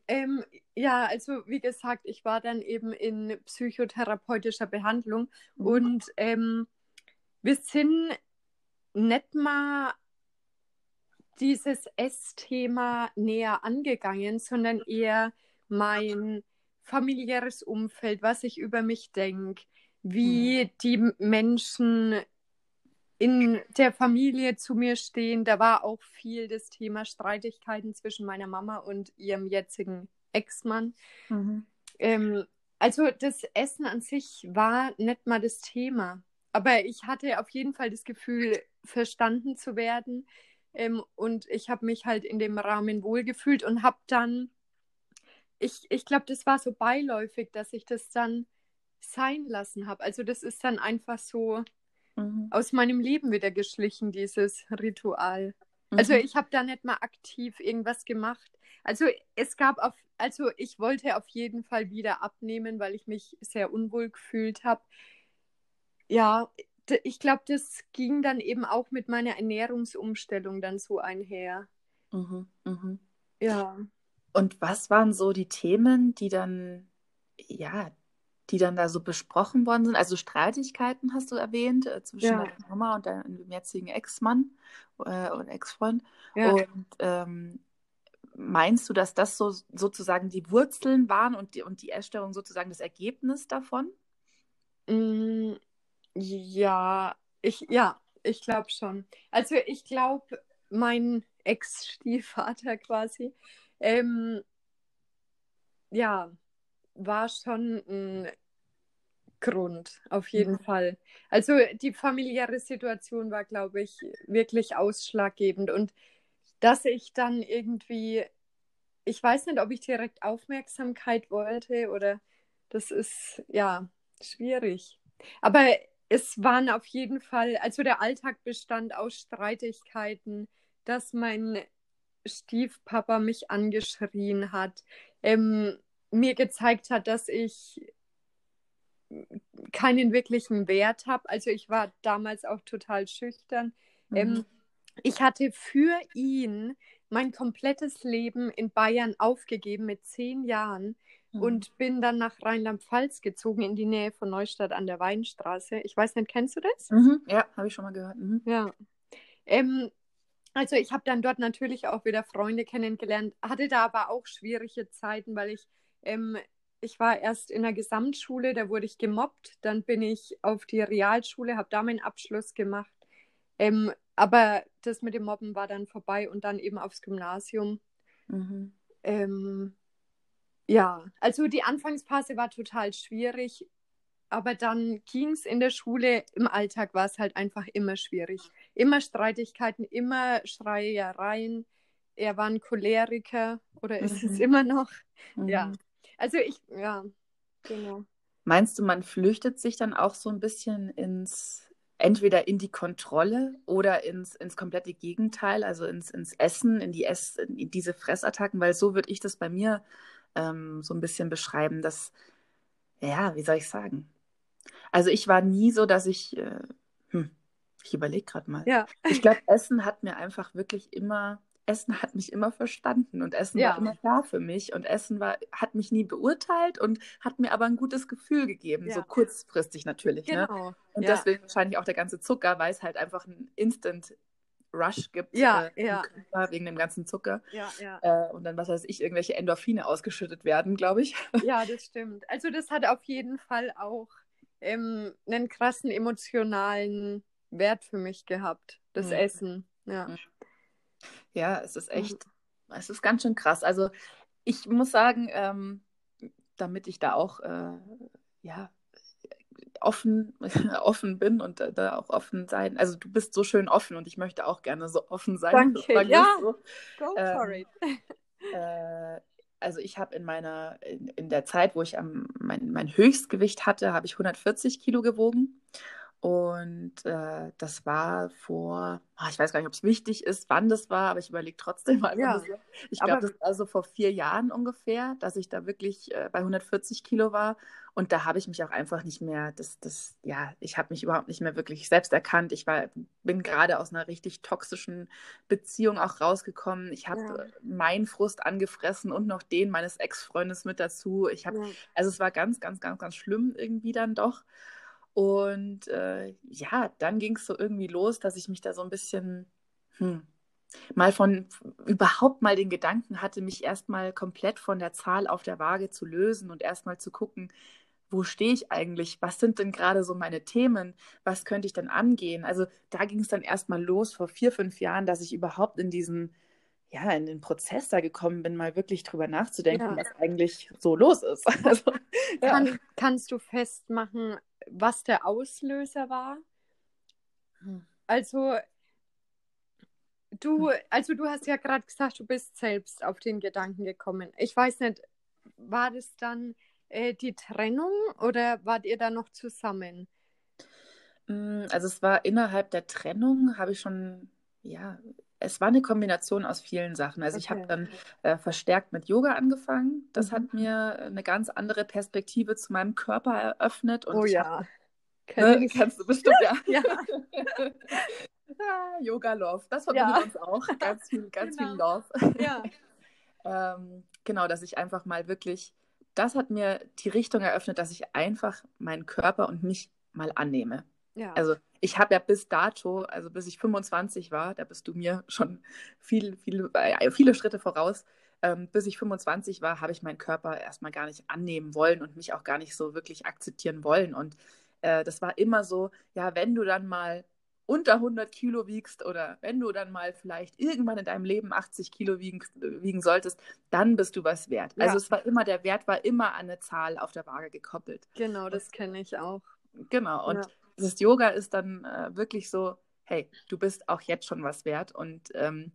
Ähm, ja, also wie gesagt, ich war dann eben in psychotherapeutischer Behandlung mhm. und ähm, wir sind nicht mal dieses Essthema näher angegangen, sondern eher mein familiäres Umfeld, was ich über mich denke, wie mhm. die Menschen in der Familie zu mir stehen. Da war auch viel das Thema Streitigkeiten zwischen meiner Mama und ihrem jetzigen Ex-Mann. Mhm. Ähm, also das Essen an sich war nicht mal das Thema. Aber ich hatte auf jeden Fall das Gefühl, verstanden zu werden. Ähm, und ich habe mich halt in dem Rahmen wohlgefühlt und habe dann, ich, ich glaube, das war so beiläufig, dass ich das dann sein lassen habe. Also das ist dann einfach so mhm. aus meinem Leben wieder geschlichen, dieses Ritual. Mhm. Also ich habe da nicht mal aktiv irgendwas gemacht. Also es gab auf, also ich wollte auf jeden Fall wieder abnehmen, weil ich mich sehr unwohl gefühlt habe. Ja, ich glaube, das ging dann eben auch mit meiner Ernährungsumstellung dann so einher. Mhm, mhm. Ja. Und was waren so die Themen, die dann, ja, die dann da so besprochen worden sind? Also Streitigkeiten hast du erwähnt äh, zwischen ja. deiner Mama und deinem jetzigen Ex-Mann äh, oder Ex-Freund. Ja. Und ähm, meinst du, dass das so sozusagen die Wurzeln waren und die, und die Essstörung sozusagen das Ergebnis davon? Mm, ja, ich, ja, ich glaube schon. Also ich glaube, mein Ex-Stiefvater quasi, ähm, ja, war schon ein Grund, auf jeden mhm. Fall. Also die familiäre Situation war, glaube ich, wirklich ausschlaggebend. Und dass ich dann irgendwie, ich weiß nicht, ob ich direkt Aufmerksamkeit wollte oder das ist, ja, schwierig. Aber es waren auf jeden Fall, also der Alltag bestand aus Streitigkeiten, dass mein Stiefpapa mich angeschrien hat, ähm, mir gezeigt hat, dass ich keinen wirklichen Wert habe. Also ich war damals auch total schüchtern. Mhm. Ähm, ich hatte für ihn mein komplettes Leben in Bayern aufgegeben mit zehn Jahren mhm. und bin dann nach Rheinland-Pfalz gezogen, in die Nähe von Neustadt an der Weinstraße. Ich weiß nicht, kennst du das? Mhm. Ja, habe ich schon mal gehört. Mhm. Ja. Ähm, also ich habe dann dort natürlich auch wieder Freunde kennengelernt, hatte da aber auch schwierige Zeiten, weil ich, ähm, ich war erst in der Gesamtschule, da wurde ich gemobbt, dann bin ich auf die Realschule, habe da meinen Abschluss gemacht. Ähm, aber das mit dem Mobben war dann vorbei und dann eben aufs Gymnasium. Mhm. Ähm, ja, also die Anfangsphase war total schwierig, aber dann ging es in der Schule, im Alltag war es halt einfach immer schwierig. Immer Streitigkeiten, immer Schreiereien. Er war ein Choleriker oder ist es Mhm. immer noch. Mhm. Ja, also ich, ja, genau. Meinst du, man flüchtet sich dann auch so ein bisschen ins, entweder in die Kontrolle oder ins, ins komplette Gegenteil, also ins, ins Essen, in die Ess, in diese Fressattacken, weil so würde ich das bei mir ähm, so ein bisschen beschreiben, dass, ja, wie soll ich sagen? Also ich war nie so, dass ich, äh, hm, ich überlege gerade mal. Ja, Ich glaube, Essen hat mir einfach wirklich immer, Essen hat mich immer verstanden und Essen Ja. war immer da für mich und Essen war, hat mich nie beurteilt und hat mir aber ein gutes Gefühl gegeben, so Ja. kurzfristig natürlich. Ne? genau. Und ja. deswegen wahrscheinlich auch der ganze Zucker, weil es halt einfach einen Instant Rush gibt Ja, äh, ja. Wegen dem ganzen Zucker. Ja, ja. Äh, und dann, was weiß ich, irgendwelche Endorphine ausgeschüttet werden, glaube ich. Ja, das stimmt. Also das hat auf jeden Fall auch ähm, einen krassen emotionalen Wert für mich gehabt, das Mhm. Essen. Ja. Mhm. Ja, es ist echt, es ist ganz schön krass. Also ich muss sagen, ähm, damit ich da auch äh, ja, offen, offen bin und da, da auch offen sein. Also du bist so schön offen und ich möchte auch gerne so offen sein. Danke, ja. so. Go Ähm, for it. Äh, also ich habe in meiner, in, in der Zeit, wo ich am, mein, mein Höchstgewicht hatte, habe ich 140 Kilo gewogen. Und äh, das war vor, ah, ich weiß gar nicht, ob es wichtig ist, wann das war, aber ich überlege trotzdem mal. Ja. Ich glaube, das war so vor vier Jahren ungefähr, dass ich da wirklich äh, bei 140 Kilo war. Und da habe ich mich auch einfach nicht mehr, das, das, ja, ich habe mich überhaupt nicht mehr wirklich selbst erkannt. Ich war, bin gerade aus einer richtig toxischen Beziehung auch rausgekommen. Ich habe Ja. äh, meinen Frust angefressen und noch den meines Ex-Freundes mit dazu. Ich habe Ja. also es war ganz, ganz, ganz, ganz schlimm irgendwie dann doch. Und äh, ja, dann ging es so irgendwie los, dass ich mich da so ein bisschen hm, mal von überhaupt mal den Gedanken hatte, mich erstmal komplett von der Zahl auf der Waage zu lösen und erstmal zu gucken, wo stehe ich eigentlich? Was sind denn gerade so meine Themen? Was könnte ich denn angehen? Also da ging es dann erstmal los vor vier, fünf Jahren, dass ich überhaupt in diesen, ja, in den Prozess da gekommen bin, mal wirklich drüber nachzudenken, Ja. was eigentlich so los ist. Also, ja. Kann, kannst du festmachen, was der Auslöser war? Hm. Also du, also du hast ja gerade gesagt, du bist selbst auf den Gedanken gekommen. Ich weiß nicht, war das dann äh, die Trennung oder wart ihr da noch zusammen? Mm, Also es war innerhalb der Trennung, habe ich schon, ja, es war eine Kombination aus vielen Sachen. Also ich habe Okay. dann äh, verstärkt mit Yoga angefangen. Das Mhm. hat mir eine ganz andere Perspektive zu meinem Körper eröffnet. Und oh ja. hab, Kenn ne, ich. kennst du bestimmt, ja. Ja. Ja, Yoga Love, das Ja. verbindet uns auch. Ganz viel, ganz viel Genau. Love. Ja. Ähm, genau, dass ich einfach mal wirklich, das hat mir die Richtung eröffnet, dass ich einfach meinen Körper und mich mal annehme. Ja. Also ich habe ja bis dato, also bis ich 25 war, da bist du mir schon viel, viel, äh, viele Schritte voraus. Ähm, bis ich 25 war, habe ich meinen Körper erstmal gar nicht annehmen wollen und mich auch gar nicht so wirklich akzeptieren wollen. Und äh, das war immer so, ja, wenn du dann mal unter 100 Kilo wiegst oder wenn du dann mal vielleicht irgendwann in deinem Leben 80 Kilo wiegen, wiegen solltest, dann bist du was wert. Ja. Also es war immer, der Wert war immer an eine Zahl auf der Waage gekoppelt. genau, das kenne ich auch. Genau. Und Ja. Das Yoga ist dann äh, wirklich so, hey, du bist auch jetzt schon was wert und ähm,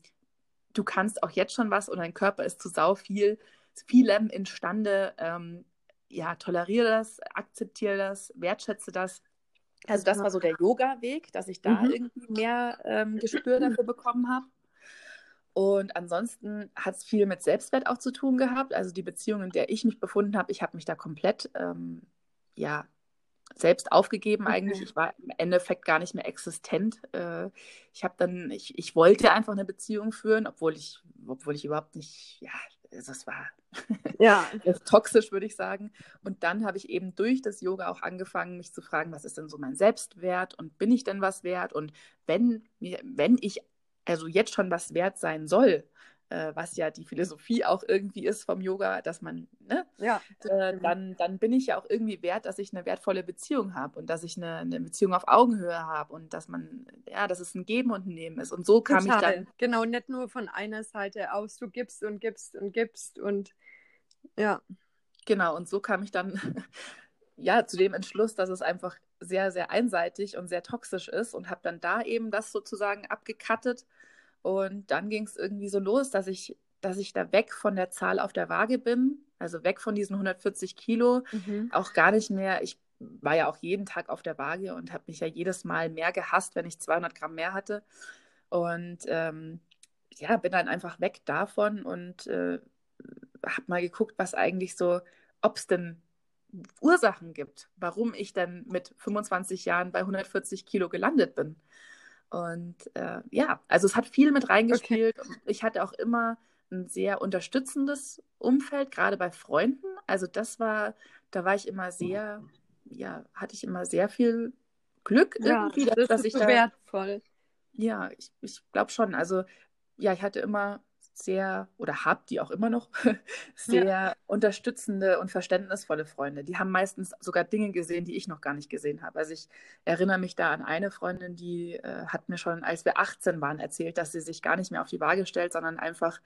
du kannst auch jetzt schon was und dein Körper ist zu sau viel, vielem imstande. Ähm, ja, toleriere das, akzeptiere das, wertschätze das. Also das war so der Yoga-Weg, dass ich da Mhm. irgendwie mehr ähm, Gespür dafür bekommen habe. Und ansonsten hat es viel mit Selbstwert auch zu tun gehabt. Also die Beziehung, in der ich mich befunden habe, ich habe mich da komplett ähm, ja, selbst aufgegeben Okay. eigentlich. Ich war im Endeffekt gar nicht mehr existent. Äh, ich habe dann, ich, ich wollte einfach eine Beziehung führen, obwohl ich, obwohl ich überhaupt nicht, ja, es war Ja. das toxisch, würde ich sagen. Und dann habe ich eben durch das Yoga auch angefangen, mich zu fragen, was ist denn so mein Selbstwert und bin ich denn was wert? Und wenn mir, wenn ich also jetzt schon was wert sein soll, äh, was ja die Philosophie auch irgendwie ist vom Yoga, dass man, ne, ja, äh, dann, dann bin ich ja auch irgendwie wert, dass ich eine wertvolle Beziehung habe und dass ich eine, eine Beziehung auf Augenhöhe habe und dass man, ja, dass es ein Geben und ein Nehmen ist. Und so kam Total. ich dann. Genau, nicht nur von einer Seite aus, du gibst und gibst und gibst und ja. Genau, und so kam ich dann ja zu dem Entschluss, dass es einfach sehr, sehr einseitig und sehr toxisch ist und habe dann da eben das sozusagen abgekattet. Und dann ging es irgendwie so los, dass ich, dass ich da weg von der Zahl auf der Waage bin, also weg von diesen 140 Kilo, mhm. auch gar nicht mehr. Ich war ja auch jeden Tag auf der Waage und habe mich ja jedes Mal mehr gehasst, wenn ich 200 Gramm mehr hatte. Und ähm, ja, bin dann einfach weg davon und äh, habe mal geguckt, was eigentlich so, ob es denn Ursachen gibt, warum ich dann mit 25 Jahren bei 140 Kilo gelandet bin. Und äh, ja, also es hat viel mit reingespielt. Okay. Ich hatte auch immer ein sehr unterstützendes Umfeld, gerade bei Freunden. Also das war, da war ich immer sehr, ja, hatte ich immer sehr viel Glück ja, irgendwie, dass, das dass ich so da. Wertvoll. Ja, ich, ich glaube schon. Also ja, ich hatte immer sehr oder habe die auch immer noch sehr ja. unterstützende und verständnisvolle Freunde. Die haben meistens sogar Dinge gesehen, die ich noch gar nicht gesehen habe. Also ich erinnere mich da an eine Freundin, die äh, hat mir schon, als wir 18 waren, erzählt, dass sie sich gar nicht mehr auf die Waage stellt, sondern einfach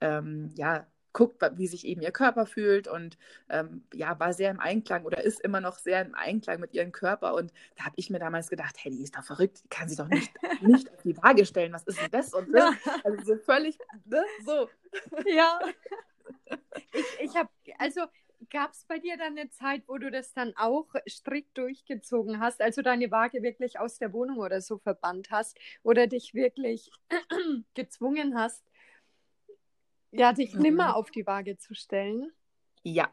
ähm, ja guckt, wie sich eben ihr Körper fühlt und ähm, ja, war sehr im Einklang oder ist immer noch sehr im Einklang mit ihrem Körper. Und da habe ich mir damals gedacht, hey, die ist doch verrückt, die kann sich doch nicht, nicht auf die Waage stellen. Was ist denn das? Und das? Also so völlig, ne? so. Ja. Ich, ich habe, also gab es bei dir dann eine Zeit, wo du das dann auch strikt durchgezogen hast, also deine Waage wirklich aus der Wohnung oder so verbannt hast oder dich wirklich gezwungen hast, ja, dich mhm. nimmer auf die Waage zu stellen. Ja,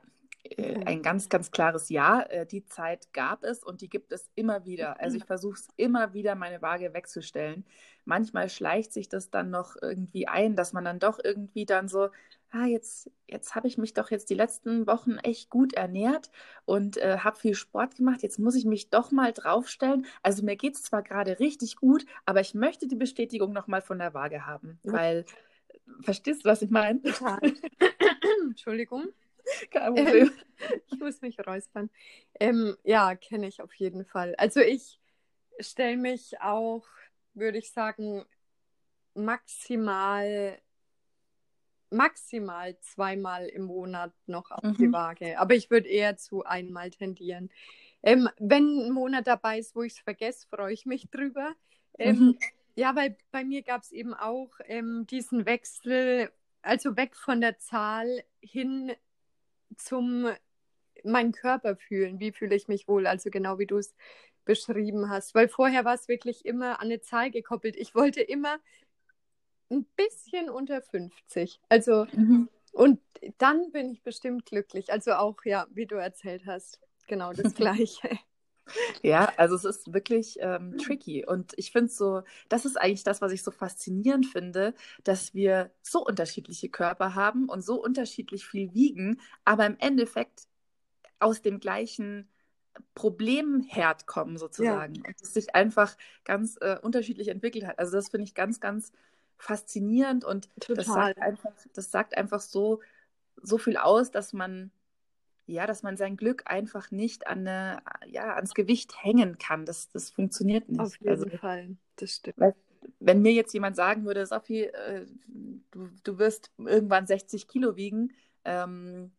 äh, ein ganz, ganz klares Ja. Äh, die Zeit gab es und die gibt es immer wieder. Also ich versuche es immer wieder, meine Waage wegzustellen. Manchmal schleicht sich das dann noch irgendwie ein, dass man dann doch irgendwie dann so, ah, jetzt, jetzt habe ich mich doch jetzt die letzten Wochen echt gut ernährt und äh, habe viel Sport gemacht. Jetzt muss ich mich doch mal draufstellen. Also mir geht es zwar gerade richtig gut, aber ich möchte die Bestätigung nochmal von der Waage haben, weil Verstehst du, was ich meine? Total. Entschuldigung. Kein Problem. Ähm, ich muss mich räuspern. Ähm, ja, kenne ich auf jeden Fall. Also ich stelle mich auch, würde ich sagen, maximal maximal zweimal im Monat noch auf mhm. die Waage. Aber ich würde eher zu einmal tendieren. Ähm, wenn ein Monat dabei ist, wo ich es vergesse, freue ich mich drüber. Ähm, mhm. Ja, weil bei mir gab es eben auch ähm, diesen Wechsel, also weg von der Zahl hin zum meinen Körper fühlen. Wie fühle ich mich wohl? Also genau wie du es beschrieben hast. Weil vorher war es wirklich immer an eine Zahl gekoppelt. Ich wollte immer ein bisschen unter 50. Also mhm. und dann bin ich bestimmt glücklich. Also auch, ja, wie du erzählt hast. Genau das Gleiche. Ja, also es ist wirklich ähm, tricky. Und ich finde so, das ist eigentlich das, was ich so faszinierend finde, dass wir so unterschiedliche Körper haben und so unterschiedlich viel wiegen, aber im Endeffekt aus dem gleichen Problemherd kommen sozusagen. Ja. Und es sich einfach ganz äh, unterschiedlich entwickelt hat. Also das finde ich ganz, ganz faszinierend und das sagt, einfach, das sagt einfach so, so viel aus, dass man ja, dass man sein Glück einfach nicht an eine, ja, ans Gewicht hängen kann. Das, das funktioniert nicht. Auf jeden also, Fall, das stimmt. wenn mir jetzt jemand sagen würde, Sophie, äh, du, du wirst irgendwann 60 Kilo wiegen, ähm,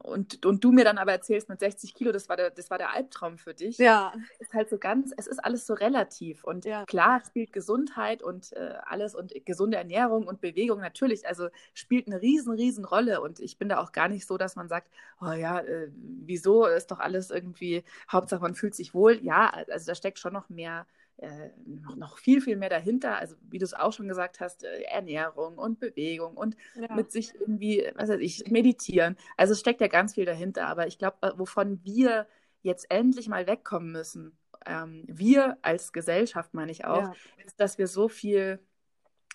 und, und du mir dann aber erzählst, mit 60 Kilo, das war der, das war der Albtraum für dich. Ja. Ist halt so ganz, es ist alles so relativ. Und ja. klar spielt Gesundheit und äh, alles und gesunde Ernährung und Bewegung natürlich, also spielt eine riesen, riesen Rolle. Und ich bin da auch gar nicht so, dass man sagt, oh ja, äh, wieso ist doch alles irgendwie, Hauptsache man fühlt sich wohl. Ja, also da steckt schon noch mehr äh, noch, noch viel, viel mehr dahinter. Also wie du es auch schon gesagt hast, äh, Ernährung und Bewegung und ja. mit sich irgendwie, was weiß ich, meditieren. Also es steckt ja ganz viel dahinter. Aber ich glaube, äh, wovon wir jetzt endlich mal wegkommen müssen, ähm, wir als Gesellschaft meine ich auch, ja. ist, dass wir so viel,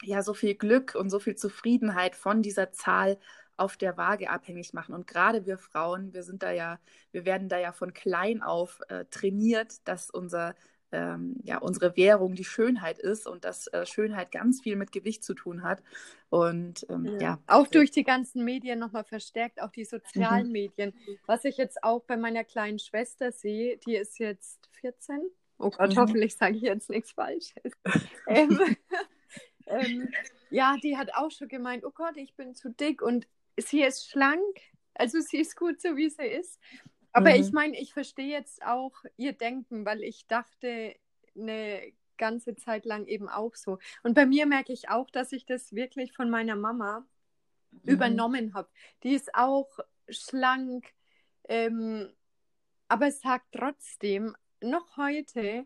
ja, so viel Glück und so viel Zufriedenheit von dieser Zahl auf der Waage abhängig machen. Und gerade wir Frauen, wir sind da ja, wir werden da ja von klein auf äh, trainiert, dass unser ähm, ja unsere Währung die Schönheit ist und dass äh, Schönheit ganz viel mit Gewicht zu tun hat. Und ähm, ja. ja. Auch durch die ganzen Medien nochmal verstärkt, auch die sozialen mhm. Medien. Was ich jetzt auch bei meiner kleinen Schwester sehe, die ist jetzt 14. Oh Gott, mhm. hoffentlich sage ich jetzt nichts Falsches. ähm, ähm, ja, die hat auch schon gemeint, oh Gott, ich bin zu dick und sie ist schlank. Also sie ist gut so, wie sie ist. Aber mhm. ich meine, ich verstehe jetzt auch ihr Denken, weil ich dachte eine ganze Zeit lang eben auch so. Und bei mir merke ich auch, dass ich das wirklich von meiner Mama mhm. übernommen habe. Die ist auch schlank, ähm, aber sagt trotzdem noch heute,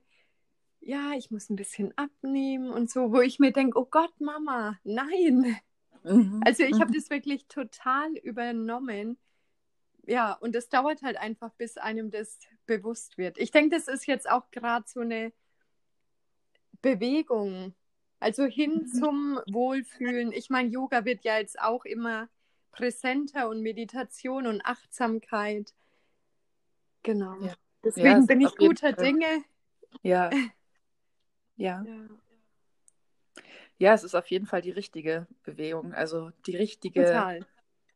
ja, ich muss ein bisschen abnehmen und so, wo ich mir denke, oh Gott, Mama, nein. Mhm. Also ich habe mhm. das wirklich total übernommen ja, und es dauert halt einfach, bis einem das bewusst wird. Ich denke, das ist jetzt auch gerade so eine Bewegung, also hin mhm. zum Wohlfühlen. Ich meine, Yoga wird ja jetzt auch immer präsenter und Meditation und Achtsamkeit. Genau. Ja. Deswegen ja, bin ich guter Dinge. Ja. ja. ja. Ja, es ist auf jeden Fall die richtige Bewegung, also die richtige Total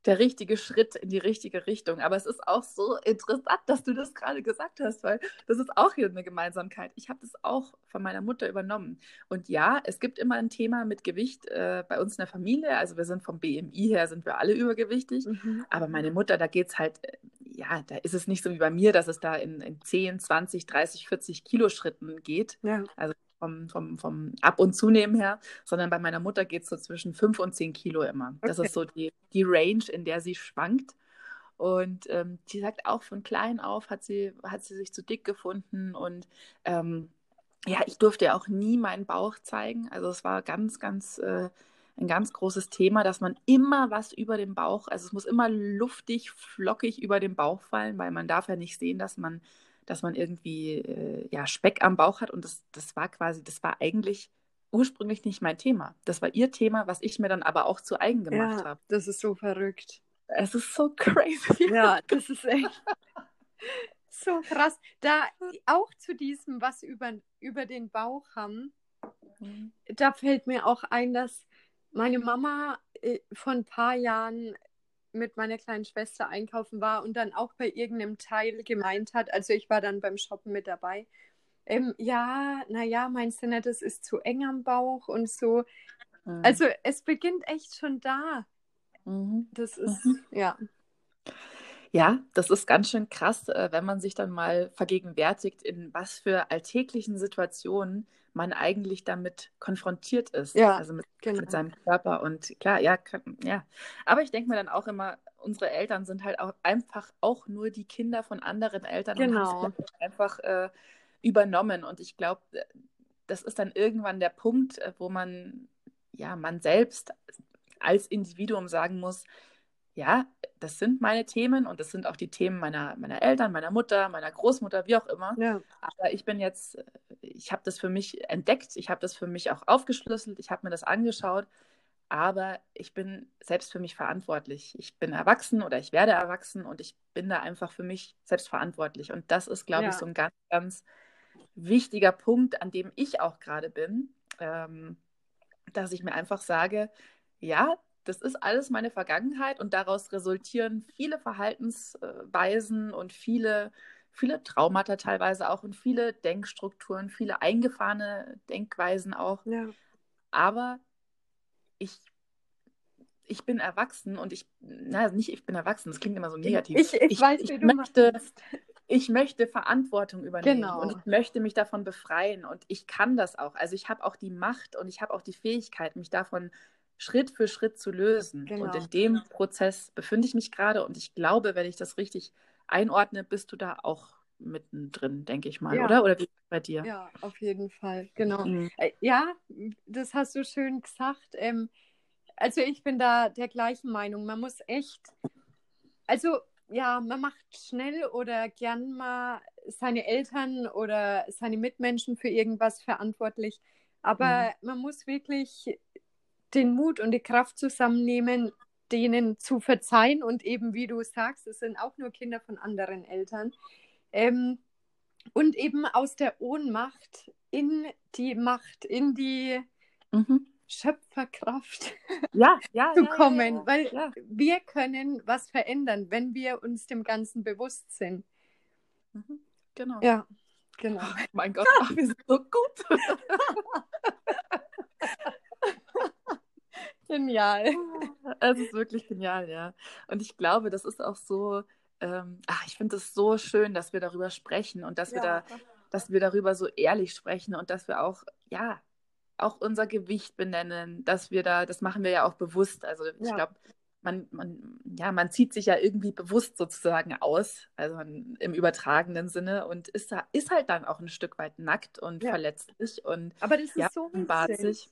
der richtige Schritt in die richtige Richtung. Aber es ist auch so interessant, dass du das gerade gesagt hast, weil das ist auch hier eine Gemeinsamkeit. Ich habe das auch von meiner Mutter übernommen. Und ja, es gibt immer ein Thema mit Gewicht äh, bei uns in der Familie. Also wir sind vom BMI her, sind wir alle übergewichtig. Mhm. Aber meine Mutter, da geht es halt, äh, ja, da ist es nicht so wie bei mir, dass es da in, in 10, 20, 30, 40 Kilo Schritten geht. Ja. Also vom, vom, vom Ab- und Zunehmen her, sondern bei meiner Mutter geht es so zwischen 5 und 10 Kilo immer. Okay. Das ist so die, die Range, in der sie schwankt. Und ähm, die sagt auch von klein auf hat sie, hat sie sich zu dick gefunden und ähm, ja, ich durfte ja auch nie meinen Bauch zeigen. Also es war ganz, ganz äh, ein ganz großes Thema, dass man immer was über dem Bauch, also es muss immer luftig, flockig über den Bauch fallen, weil man darf ja nicht sehen, dass man dass man irgendwie äh, ja, Speck am Bauch hat. Und das, das war quasi, das war eigentlich ursprünglich nicht mein Thema. Das war ihr Thema, was ich mir dann aber auch zu eigen gemacht ja, habe. Das ist so verrückt. Es ist so crazy. Ja, das ist echt so krass. Da auch zu diesem, was über, über den Bauch haben, mhm. da fällt mir auch ein, dass meine Mama äh, vor ein paar Jahren mit meiner kleinen Schwester einkaufen war und dann auch bei irgendeinem Teil gemeint hat, also ich war dann beim Shoppen mit dabei, ähm, ja, naja, meinst du nicht, das ist zu eng am Bauch und so. Mhm. Also es beginnt echt schon da. Mhm. Das ist, mhm. ja. Ja, das ist ganz schön krass, äh, wenn man sich dann mal vergegenwärtigt, in was für alltäglichen Situationen man eigentlich damit konfrontiert ist. Ja, also mit, genau. mit seinem Körper. Und klar, ja, kann, ja. Aber ich denke mir dann auch immer, unsere Eltern sind halt auch einfach auch nur die Kinder von anderen Eltern genau. und haben es einfach äh, übernommen. Und ich glaube, das ist dann irgendwann der Punkt, äh, wo man, ja, man selbst als Individuum sagen muss, ja, das sind meine Themen und das sind auch die Themen meiner, meiner Eltern, meiner Mutter, meiner Großmutter, wie auch immer. Ja. Aber ich bin jetzt, ich habe das für mich entdeckt, ich habe das für mich auch aufgeschlüsselt, ich habe mir das angeschaut, aber ich bin selbst für mich verantwortlich. Ich bin erwachsen oder ich werde erwachsen und ich bin da einfach für mich selbst verantwortlich. Und das ist, glaube ja. ich, so ein ganz, ganz wichtiger Punkt, an dem ich auch gerade bin, ähm, dass ich mir einfach sage, ja, das ist alles meine Vergangenheit und daraus resultieren viele Verhaltensweisen und viele, viele Traumata teilweise auch und viele Denkstrukturen, viele eingefahrene Denkweisen auch. Ja. Aber ich, ich bin erwachsen und ich, na, nicht ich bin erwachsen, das klingt immer so negativ. Ich, ich, ich weiß, ich, ich möchte, ich möchte Verantwortung übernehmen genau. und ich möchte mich davon befreien und ich kann das auch. Also ich habe auch die Macht und ich habe auch die Fähigkeit, mich davon Schritt für Schritt zu lösen. Genau. Und in dem Prozess befinde ich mich gerade und ich glaube, wenn ich das richtig einordne, bist du da auch mittendrin, denke ich mal, ja. oder? Oder wie bei dir? Ja, auf jeden Fall, genau. Mhm. Äh, ja, das hast du schön gesagt. Ähm, also ich bin da der gleichen Meinung. Man muss echt, also ja, man macht schnell oder gern mal seine Eltern oder seine Mitmenschen für irgendwas verantwortlich. Aber mhm. man muss wirklich den Mut und die Kraft zusammennehmen, denen zu verzeihen. Und eben, wie du sagst, es sind auch nur Kinder von anderen Eltern. Ähm, und eben aus der Ohnmacht in die Macht, in die mhm. Schöpferkraft ja, ja, zu kommen, ja, weil wir können was verändern, wenn wir uns dem Ganzen bewusst sind. Mhm. Genau. Ja, genau. Oh mein Gott, ach, wir sind so gut. genial. Es ist wirklich genial, ja. Und ich glaube, das ist auch so, ähm, ach, ich finde es so schön, dass wir darüber sprechen und dass wir da, dass wir darüber so ehrlich sprechen und dass wir auch, ja, auch unser Gewicht benennen, dass wir da, das machen wir ja auch bewusst. Also ich ja. glaube, man, man, ja, man zieht sich ja irgendwie bewusst sozusagen aus, also im übertragenen Sinne und ist, ist halt dann auch ein Stück weit nackt und ja. verletzlich und Aber das ist ja, so sich.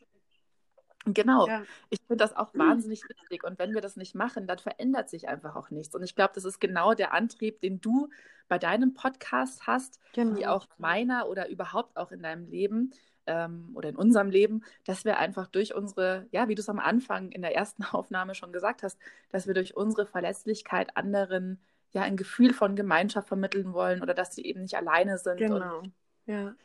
Genau. Ja. Ich finde das auch wahnsinnig wichtig. Und wenn wir das nicht machen, dann verändert sich einfach auch nichts. Und ich glaube, das ist genau der Antrieb, den du bei deinem Podcast hast, genau. wie auch meiner oder überhaupt auch in deinem Leben, ähm, oder in unserem Leben, dass wir einfach durch unsere, ja, wie du es am Anfang in der ersten Aufnahme schon gesagt hast, dass wir durch unsere Verletzlichkeit anderen ja ein Gefühl von Gemeinschaft vermitteln wollen oder dass sie eben nicht alleine sind. Genau. Ja.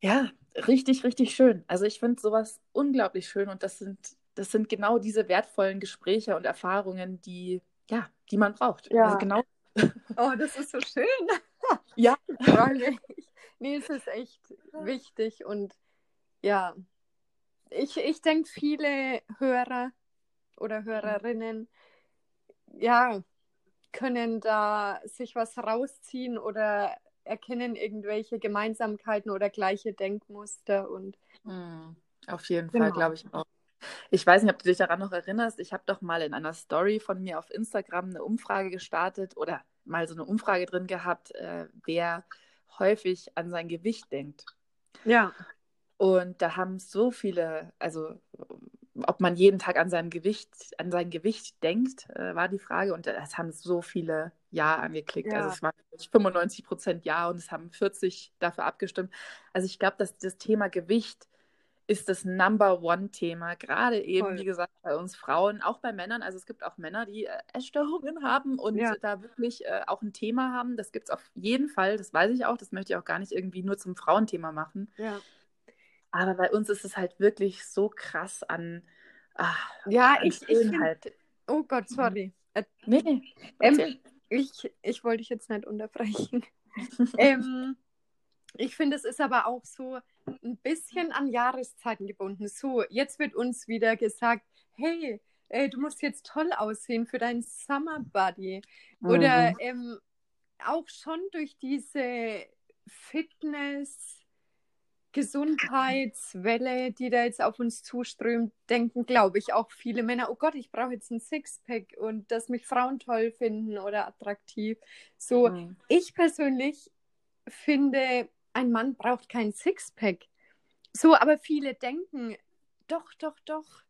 Ja, richtig, richtig schön. Also ich finde sowas unglaublich schön und das sind, das sind genau diese wertvollen Gespräche und Erfahrungen, die, ja, die man braucht. Ja. Also genau. Oh, das ist so schön. ja. Nee, es ist echt wichtig und ja, ich, ich denke, viele Hörer oder Hörerinnen, ja, können da sich was rausziehen oder erkennen irgendwelche Gemeinsamkeiten oder gleiche Denkmuster und hm, auf jeden genau. Fall, glaube ich auch. Ich weiß nicht, ob du dich daran noch erinnerst. Ich habe doch mal in einer Story von mir auf Instagram eine Umfrage gestartet oder mal so eine Umfrage drin gehabt, äh, wer häufig an sein Gewicht denkt. Ja. Und da haben so viele, also ob man jeden Tag an seinem Gewicht, an sein Gewicht denkt, äh, war die Frage. Und es haben so viele Ja angeklickt. Also ja. Also es waren 95 Prozent Ja und es haben 40 dafür abgestimmt. Also ich glaube, dass das Thema Gewicht ist das Number One-Thema. Gerade eben, Voll. wie gesagt, bei uns Frauen, auch bei Männern. Also es gibt auch Männer, die äh, Essstörungen haben und ja. da wirklich äh, auch ein Thema haben. Das gibt es auf jeden Fall. Das weiß ich auch. Das möchte ich auch gar nicht irgendwie nur zum Frauenthema machen. Ja. Aber bei uns ist es halt wirklich so krass an. Ach, ja, an ich, ich find, Oh Gott, sorry. Äh, nee, ähm, ich, ich wollte dich jetzt nicht unterbrechen. ähm, ich finde, es ist aber auch so ein bisschen an Jahreszeiten gebunden. So, jetzt wird uns wieder gesagt, hey, äh, du musst jetzt toll aussehen für deinen Summer Buddy. Oder mhm. ähm, auch schon durch diese Fitness, Gesundheitswelle, die da jetzt auf uns zuströmt, denken, glaube ich, auch viele Männer, oh Gott, ich brauche jetzt ein Sixpack und dass mich Frauen toll finden oder attraktiv. So, mhm. ich persönlich finde, ein Mann braucht kein Sixpack. So, aber viele denken, doch, doch, doch.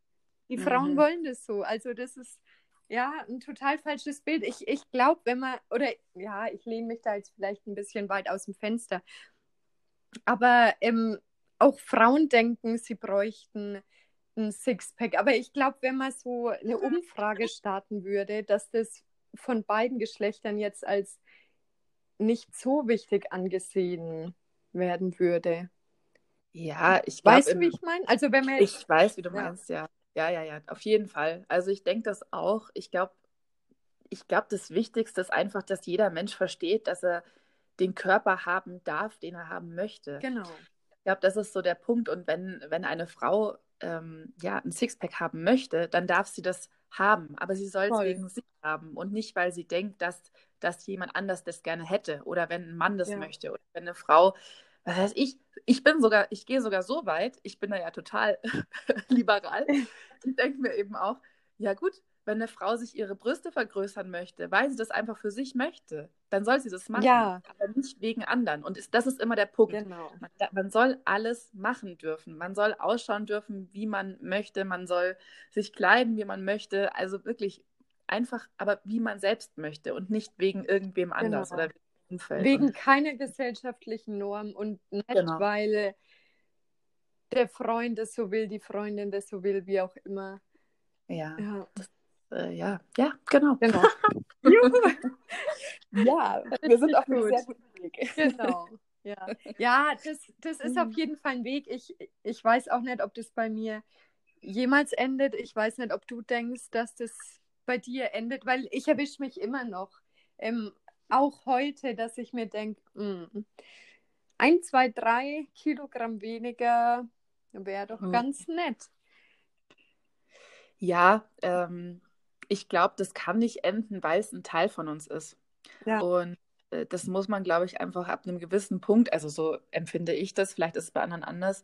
Die mhm. Frauen wollen das so. Also, das ist ja ein total falsches Bild. Ich, ich glaube, wenn man, oder ja, ich lehne mich da jetzt vielleicht ein bisschen weit aus dem Fenster. Aber ähm, auch Frauen denken, sie bräuchten ein Sixpack. Aber ich glaube, wenn man so eine Umfrage starten würde, dass das von beiden Geschlechtern jetzt als nicht so wichtig angesehen werden würde. Ja, ich glaube. Weißt du, wie ich meine? Also wenn man Ich weiß, wie du ja. meinst, ja. Ja, ja, ja, auf jeden Fall. Also ich denke das auch. Ich glaube, ich glaube, das Wichtigste ist einfach, dass jeder Mensch versteht, dass er den Körper haben darf, den er haben möchte. Genau. Ich glaube, das ist so der Punkt. Und wenn, wenn eine Frau ähm, ja, ein Sixpack haben möchte, dann darf sie das haben. Aber sie soll es wegen sich haben und nicht, weil sie denkt, dass, dass jemand anders das gerne hätte oder wenn ein Mann das ja. möchte oder wenn eine Frau, was heißt ich, ich bin sogar, ich gehe sogar so weit, ich bin da ja total liberal. Ich denke mir eben auch, ja gut, wenn eine Frau sich ihre Brüste vergrößern möchte, weil sie das einfach für sich möchte, dann soll sie das machen. Ja. Aber nicht wegen anderen. Und das ist immer der Punkt. Genau. Man, man, soll alles machen dürfen. Man soll ausschauen dürfen, wie man möchte. Man soll sich kleiden, wie man möchte. Also wirklich einfach, aber wie man selbst möchte und nicht wegen irgendwem anders genau. oder wegen Umfeld. Wegen keiner gesellschaftlichen Norm und nicht, genau. weil der Freund es so will, die Freundin das so will, wie auch immer. Ja, ja. Das, äh, ja, ja, genau. genau. ja, wir sind auf einem sehr guten Weg. Genau. ja. ja das, das ist auf mhm. jeden Fall ein Weg. Ich, ich weiß auch nicht, ob das bei mir jemals endet. Ich weiß nicht, ob du denkst, dass das bei dir endet, weil ich erwische mich immer noch. Ähm, auch heute, dass ich mir denke, hm, ein, zwei, drei Kilogramm weniger wäre doch mhm. ganz nett. Ja, ähm, ich glaube, das kann nicht enden, weil es ein Teil von uns ist. Ja. Und äh, das muss man, glaube ich, einfach ab einem gewissen Punkt, also so empfinde ich das, vielleicht ist es bei anderen anders,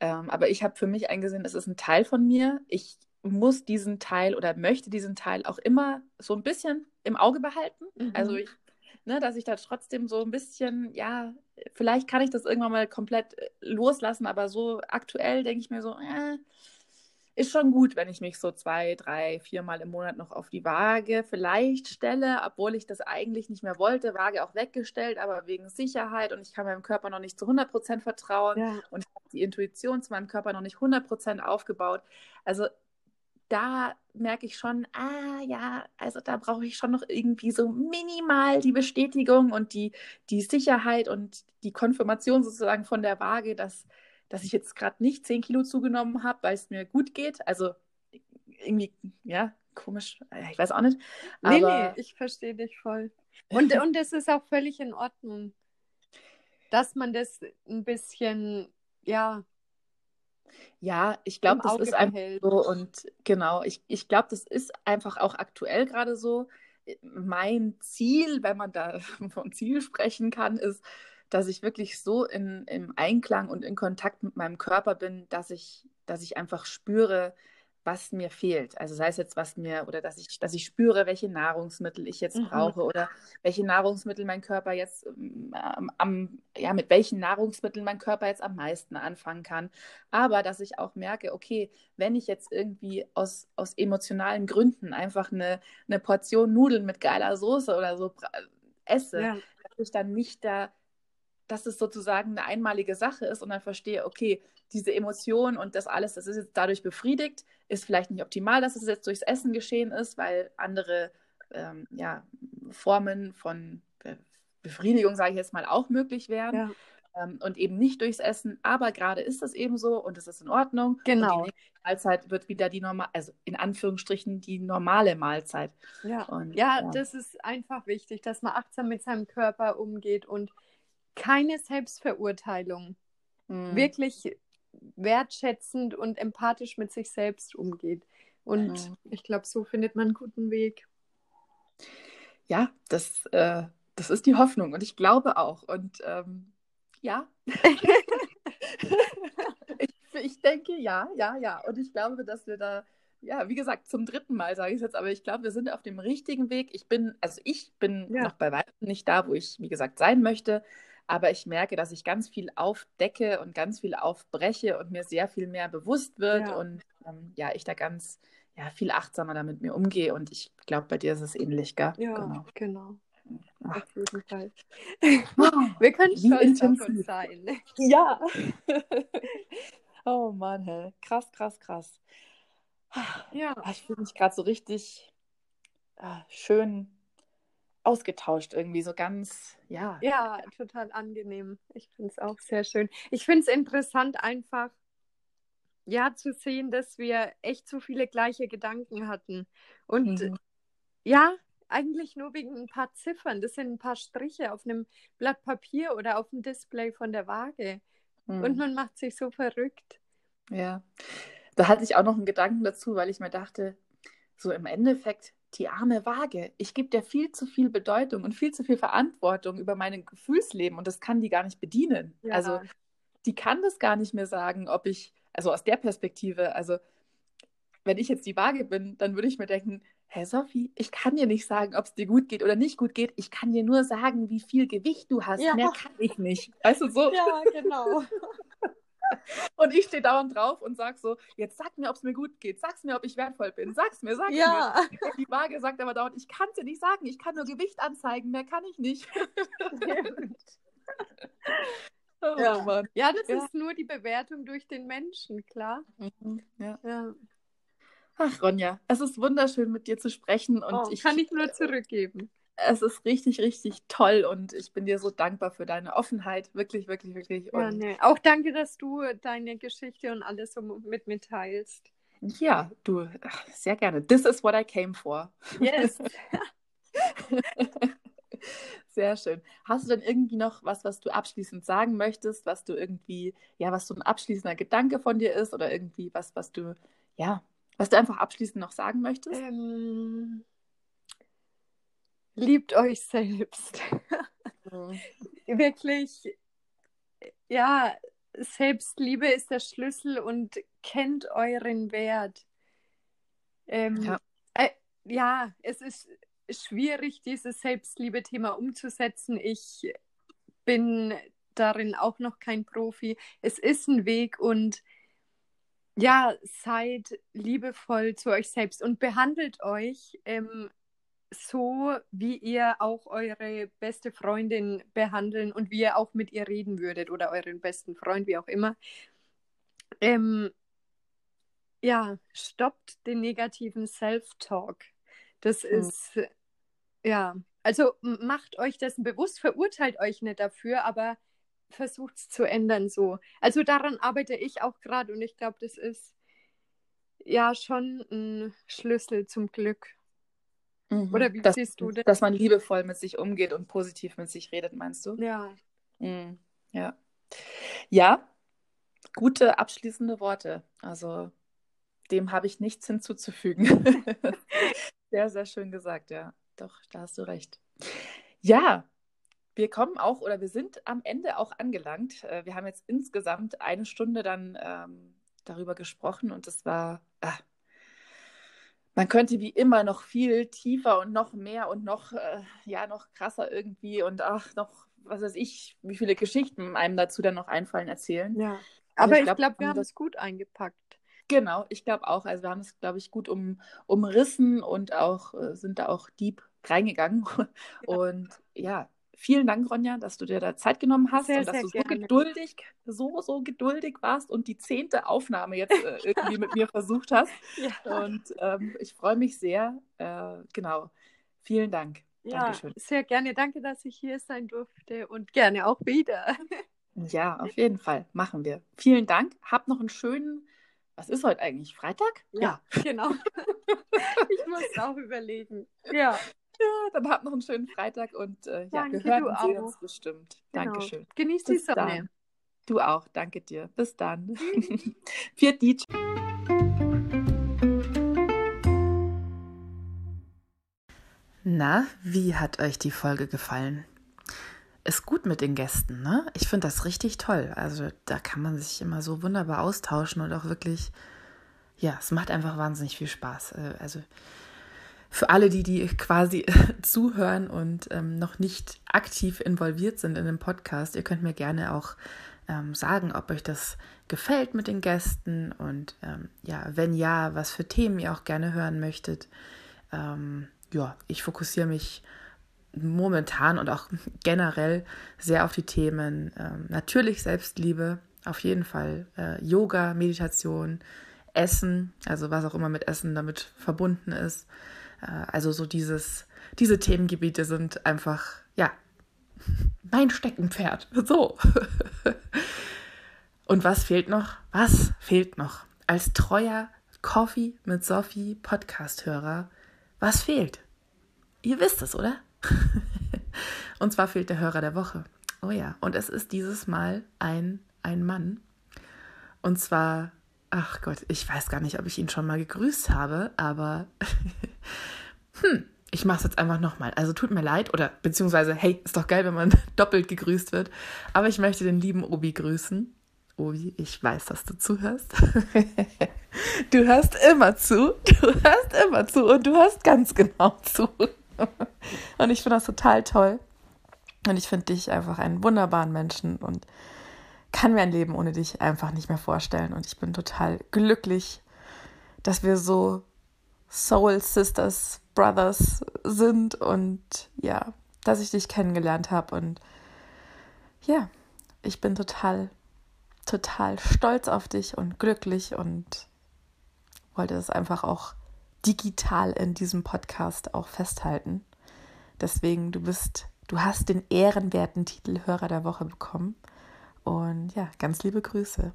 ähm, aber ich habe für mich eingesehen, es ist ein Teil von mir. Ich muss diesen Teil oder möchte diesen Teil auch immer so ein bisschen im Auge behalten. Mhm. Also ich, ne, dass ich da trotzdem so ein bisschen, ja, vielleicht kann ich das irgendwann mal komplett äh, loslassen, aber so aktuell denke ich mir so, äh, ist schon gut, wenn ich mich so zwei, drei, viermal im Monat noch auf die Waage vielleicht stelle, obwohl ich das eigentlich nicht mehr wollte. Waage auch weggestellt, aber wegen Sicherheit und ich kann meinem Körper noch nicht zu 100 Prozent vertrauen ja. und ich habe die Intuition zu meinem Körper noch nicht 100 Prozent aufgebaut. Also da merke ich schon, ah ja, also da brauche ich schon noch irgendwie so minimal die Bestätigung und die, die Sicherheit und die Konfirmation sozusagen von der Waage, dass dass ich jetzt gerade nicht 10 Kilo zugenommen habe, weil es mir gut geht. Also irgendwie, ja, komisch, ich weiß auch nicht. Aber... Nee, nee, ich verstehe dich voll. Und, und es ist auch völlig in Ordnung, dass man das ein bisschen, ja. Ja, ich glaube, das ist einfach so und genau, ich, ich glaube, das ist einfach auch aktuell gerade so. Mein Ziel, wenn man da von Ziel sprechen kann, ist, dass ich wirklich so in, im Einklang und in Kontakt mit meinem Körper bin, dass ich, dass ich einfach spüre, was mir fehlt. Also sei es jetzt was mir oder dass ich, dass ich spüre, welche Nahrungsmittel ich jetzt mhm. brauche oder welche Nahrungsmittel mein Körper jetzt ähm, am, ja, mit welchen Nahrungsmitteln mein Körper jetzt am meisten anfangen kann. Aber dass ich auch merke, okay, wenn ich jetzt irgendwie aus, aus emotionalen Gründen einfach eine, eine Portion Nudeln mit geiler Soße oder so esse, ja. dass ich dann nicht da dass es sozusagen eine einmalige Sache ist und dann verstehe, okay, diese Emotion und das alles, das ist jetzt dadurch befriedigt, ist vielleicht nicht optimal, dass es jetzt durchs Essen geschehen ist, weil andere ähm, ja, Formen von Befriedigung, sage ich jetzt mal, auch möglich wären. Ja. Ähm, und eben nicht durchs Essen, aber gerade ist das eben so und es ist in Ordnung. Genau. Und die Mahlzeit wird wieder die normale, also in Anführungsstrichen die normale Mahlzeit. Ja. Und, ja, ja, das ist einfach wichtig, dass man achtsam mit seinem Körper umgeht und keine Selbstverurteilung. Mhm. Wirklich wertschätzend und empathisch mit sich selbst umgeht. Und mhm. ich glaube, so findet man einen guten Weg. Ja, das, äh, das ist die Hoffnung und ich glaube auch. Und ähm, ja. ich, ich denke ja, ja, ja. Und ich glaube, dass wir da ja, wie gesagt, zum dritten Mal sage ich es jetzt, aber ich glaube, wir sind auf dem richtigen Weg. Ich bin, also ich bin ja. noch bei weitem nicht da, wo ich, wie gesagt, sein möchte. Aber ich merke, dass ich ganz viel aufdecke und ganz viel aufbreche und mir sehr viel mehr bewusst wird ja. und ähm, ja, ich da ganz ja, viel achtsamer damit mir umgehe. Und ich glaube, bei dir ist es ähnlich, gell? Ja, genau. genau. Auf jeden Fall. Wir können stolz auf uns sein. Ja. oh Mann, hey. krass, krass, krass. Ja. Ich fühle mich gerade so richtig äh, schön ausgetauscht irgendwie, so ganz, ja. Ja, total angenehm. Ich finde es auch sehr schön. Ich finde es interessant, einfach ja zu sehen, dass wir echt so viele gleiche Gedanken hatten. Und mhm. ja, eigentlich nur wegen ein paar Ziffern. Das sind ein paar Striche auf einem Blatt Papier oder auf dem Display von der Waage. Mhm. Und man macht sich so verrückt. Ja. Da hatte ich auch noch einen Gedanken dazu, weil ich mir dachte, so im Endeffekt die arme Waage. Ich gebe der viel zu viel Bedeutung und viel zu viel Verantwortung über mein Gefühlsleben und das kann die gar nicht bedienen. Ja. Also die kann das gar nicht mehr sagen, ob ich, also aus der Perspektive, also wenn ich jetzt die Waage bin, dann würde ich mir denken, Hey Sophie, ich kann dir nicht sagen, ob es dir gut geht oder nicht gut geht. Ich kann dir nur sagen, wie viel Gewicht du hast. Ja. Mehr kann ich nicht. Weißt du so? Ja, genau. Und ich stehe dauernd drauf und sage so, jetzt sag mir, ob es mir gut geht, sag's mir, ob ich wertvoll bin, sag's mir, sag's ja. mir. Die Waage sagt aber dauernd, ich kann es dir nicht sagen, ich kann nur Gewicht anzeigen, mehr kann ich nicht. oh, ja. Mann. ja, das ja. ist nur die Bewertung durch den Menschen, klar. Mhm. Ja. ja. Ach, Ronja, es ist wunderschön, mit dir zu sprechen. Und oh, ich kann ich nur zurückgeben. Es ist richtig, richtig toll und ich bin dir so dankbar für deine Offenheit. Wirklich, wirklich, wirklich. Ja, nee. Auch danke, dass du deine Geschichte und alles so mit mir teilst. Ja, du, sehr gerne. This is what I came for. Yes. Sehr schön. Hast du denn irgendwie noch was, was du abschließend sagen möchtest, was du irgendwie, ja, was so ein abschließender Gedanke von dir ist oder irgendwie was, was du, ja, was du einfach abschließend noch sagen möchtest? Ähm, liebt euch selbst. Mhm. Wirklich, ja, Selbstliebe ist der Schlüssel und kennt euren Wert. Ähm, ja. Äh, ja, es ist schwierig, dieses Selbstliebe-Thema umzusetzen. Ich bin darin auch noch kein Profi. Es ist ein Weg und ja, seid liebevoll zu euch selbst und behandelt euch ähm, so, wie ihr auch eure beste Freundin behandeln und wie ihr auch mit ihr reden würdet oder euren besten Freund, wie auch immer. Ähm, ja, stoppt den negativen Self-Talk. Das hm. ist ja, also macht euch dessen bewusst, verurteilt euch nicht dafür, aber versucht es zu ändern so. Also daran arbeite ich auch gerade und ich glaube, das ist ja schon ein Schlüssel zum Glück. Mhm. Oder wie das, siehst du das? Dass man liebevoll mit sich umgeht und positiv mit sich redet, meinst du? Ja. Mhm. Ja. Ja, gute abschließende Worte. Also dem habe ich nichts hinzuzufügen. sehr, sehr schön gesagt, ja doch, da hast du recht. Ja, wir kommen auch oder wir sind am Ende auch angelangt. Äh, wir haben jetzt insgesamt eine Stunde dann ähm, darüber gesprochen und es war, ah, man könnte wie immer noch viel tiefer und noch mehr und noch, äh, ja, noch krasser irgendwie und ach, noch, was weiß ich, wie viele Geschichten einem dazu dann noch einfallen, erzählen. Ja, aber ich glaube, glaub, wir haben das gut eingepackt. Genau, ich glaube auch. Also wir haben es, glaube ich, gut um, umrissen und auch äh, sind da auch deep reingegangen. Ja. Und ja, vielen Dank, Ronja, dass du dir da Zeit genommen hast sehr, und dass du so gerne. geduldig, so, so geduldig warst und die zehnte Aufnahme jetzt äh, irgendwie mit mir versucht hast. Ja. Und ähm, ich freue mich sehr. Äh, genau. Vielen Dank. Ja, Dankeschön. sehr gerne. Danke, dass ich hier sein durfte und gerne auch wieder. Ja, auf jeden Fall. Machen wir. Vielen Dank. Hab noch einen schönen was ist heute eigentlich? Freitag? Ja, ja. genau. ich muss auch überlegen. Ja. Ja, dann habt noch einen schönen Freitag und äh, ja, Danke, wir hören sehen uns bestimmt. Genau. Dankeschön. Genieß die Sonne. Dann. Du auch. Danke dir. Bis dann. Vier DJ. Na, wie hat euch die Folge gefallen? ist gut mit den Gästen, ne? Ich finde das richtig toll. Also da kann man sich immer so wunderbar austauschen und auch wirklich, ja, es macht einfach wahnsinnig viel Spaß. Äh, also für alle, die, die quasi zuhören und ähm, noch nicht aktiv involviert sind in dem Podcast, ihr könnt mir gerne auch ähm, sagen, ob euch das gefällt mit den Gästen und ähm, ja, wenn ja, was für Themen ihr auch gerne hören möchtet. Ähm, ja, ich fokussiere mich momentan und auch generell sehr auf die Themen ähm, natürlich Selbstliebe, auf jeden Fall äh, Yoga, Meditation, Essen, also was auch immer mit Essen damit verbunden ist. Äh, also so dieses, diese Themengebiete sind einfach, ja, mein Steckenpferd. So. und was fehlt noch? Was fehlt noch? Als treuer Coffee mit Sophie Podcast-Hörer, was fehlt? Ihr wisst es, oder? und zwar fehlt der Hörer der Woche. Oh ja, und es ist dieses Mal ein, ein Mann. Und zwar, ach Gott, ich weiß gar nicht, ob ich ihn schon mal gegrüßt habe, aber hm, ich mache es jetzt einfach nochmal. Also tut mir leid, oder beziehungsweise, hey, ist doch geil, wenn man doppelt gegrüßt wird. Aber ich möchte den lieben Obi grüßen. Obi, ich weiß, dass du zuhörst. du hörst immer zu, du hörst immer zu und du hörst ganz genau zu. und ich finde das total toll. Und ich finde dich einfach einen wunderbaren Menschen und kann mir ein Leben ohne dich einfach nicht mehr vorstellen. Und ich bin total glücklich, dass wir so Soul Sisters, Brothers sind und ja, dass ich dich kennengelernt habe. Und ja, ich bin total, total stolz auf dich und glücklich und wollte es einfach auch digital in diesem Podcast auch festhalten, Deswegen, du bist, du hast den ehrenwerten Titel Hörer der Woche bekommen. Und ja, ganz liebe Grüße.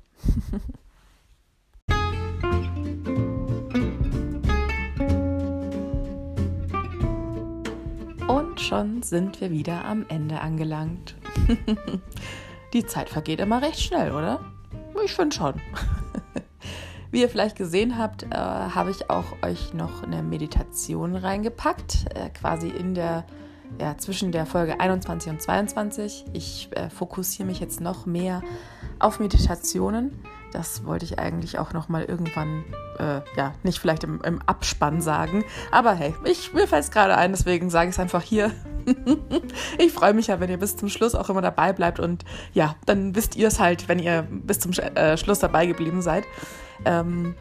Und schon sind wir wieder am Ende angelangt. Die Zeit vergeht immer recht schnell, oder? Ich finde schon. Wie ihr vielleicht gesehen habt, äh, habe ich auch euch noch eine Meditation reingepackt, äh, quasi in der ja, zwischen der Folge 21 und 22. Ich äh, fokussiere mich jetzt noch mehr auf Meditationen. Das wollte ich eigentlich auch noch mal irgendwann, äh, ja, nicht vielleicht im, im, Abspann sagen. Aber hey, ich, mir fällt es gerade ein, deswegen sage ich es einfach hier. ich freue mich ja, wenn ihr bis zum Schluss auch immer dabei bleibt. Und ja, dann wisst ihr es halt, wenn ihr bis zum äh, Schluss dabei geblieben seid. Ähm,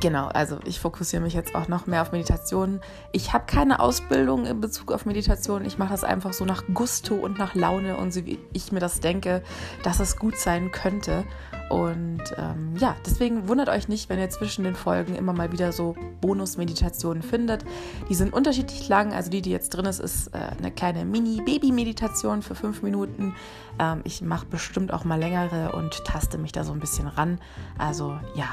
Genau, also ich fokussiere mich jetzt auch noch mehr auf Meditation. Ich habe keine Ausbildung in Bezug auf Meditation. Ich mache das einfach so nach Gusto und nach Laune und so wie ich mir das denke, dass es gut sein könnte. Und ähm, ja, deswegen wundert euch nicht, wenn ihr zwischen den Folgen immer mal wieder so Bonus-Meditationen findet. Die sind unterschiedlich lang. Also die, die jetzt drin ist, ist äh, eine kleine Mini-Baby-Meditation für fünf Minuten. Ähm, ich mache bestimmt auch mal längere und taste mich da so ein bisschen ran. Also ja,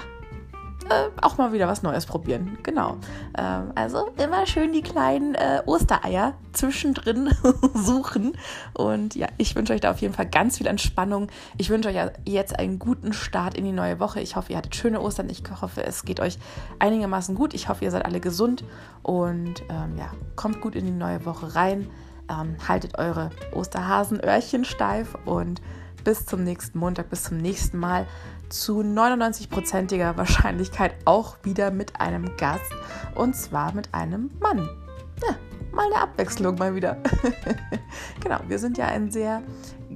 äh, auch mal wieder was Neues probieren. Genau. Ähm, also immer schön die kleinen äh, Ostereier zwischendrin suchen. Und ja, ich wünsche euch da auf jeden Fall ganz viel Entspannung. Ich wünsche euch ja jetzt einen guten Start in die neue Woche. Ich hoffe, ihr hattet schöne Ostern. Ich hoffe, es geht euch einigermaßen gut. Ich hoffe, ihr seid alle gesund und ähm, ja, kommt gut in die neue Woche rein. Ähm, haltet eure Osterhasenöhrchen steif und bis zum nächsten Montag, bis zum nächsten Mal zu 99%iger Wahrscheinlichkeit auch wieder mit einem Gast und zwar mit einem Mann. Ja, mal eine Abwechslung mal wieder. genau, wir sind ja ein sehr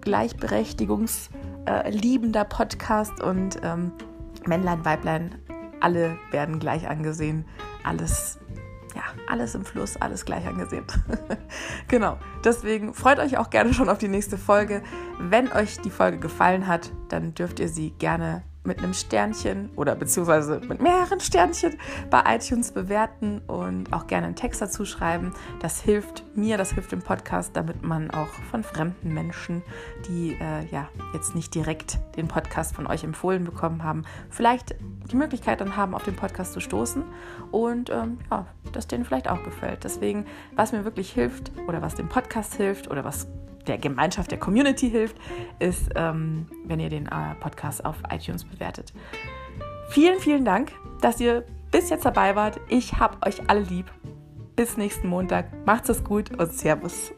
gleichberechtigungsliebender Podcast und ähm, Männlein, Weiblein, alle werden gleich angesehen. Alles ja, alles im Fluss, alles gleich angesehen. genau, deswegen freut euch auch gerne schon auf die nächste Folge. Wenn euch die Folge gefallen hat, dann dürft ihr sie gerne mit einem Sternchen oder beziehungsweise mit mehreren Sternchen bei iTunes bewerten und auch gerne einen Text dazu schreiben. Das hilft mir, das hilft dem Podcast, damit man auch von fremden Menschen, die äh, ja jetzt nicht direkt den Podcast von euch empfohlen bekommen haben, vielleicht die Möglichkeit dann haben, auf den Podcast zu stoßen und ähm, ja, das denen vielleicht auch gefällt. Deswegen, was mir wirklich hilft oder was dem Podcast hilft oder was der Gemeinschaft, der Community hilft, ist, ähm, wenn ihr den äh, Podcast auf iTunes bewertet. Vielen, vielen Dank, dass ihr bis jetzt dabei wart. Ich hab euch alle lieb. Bis nächsten Montag. Macht's es gut und Servus.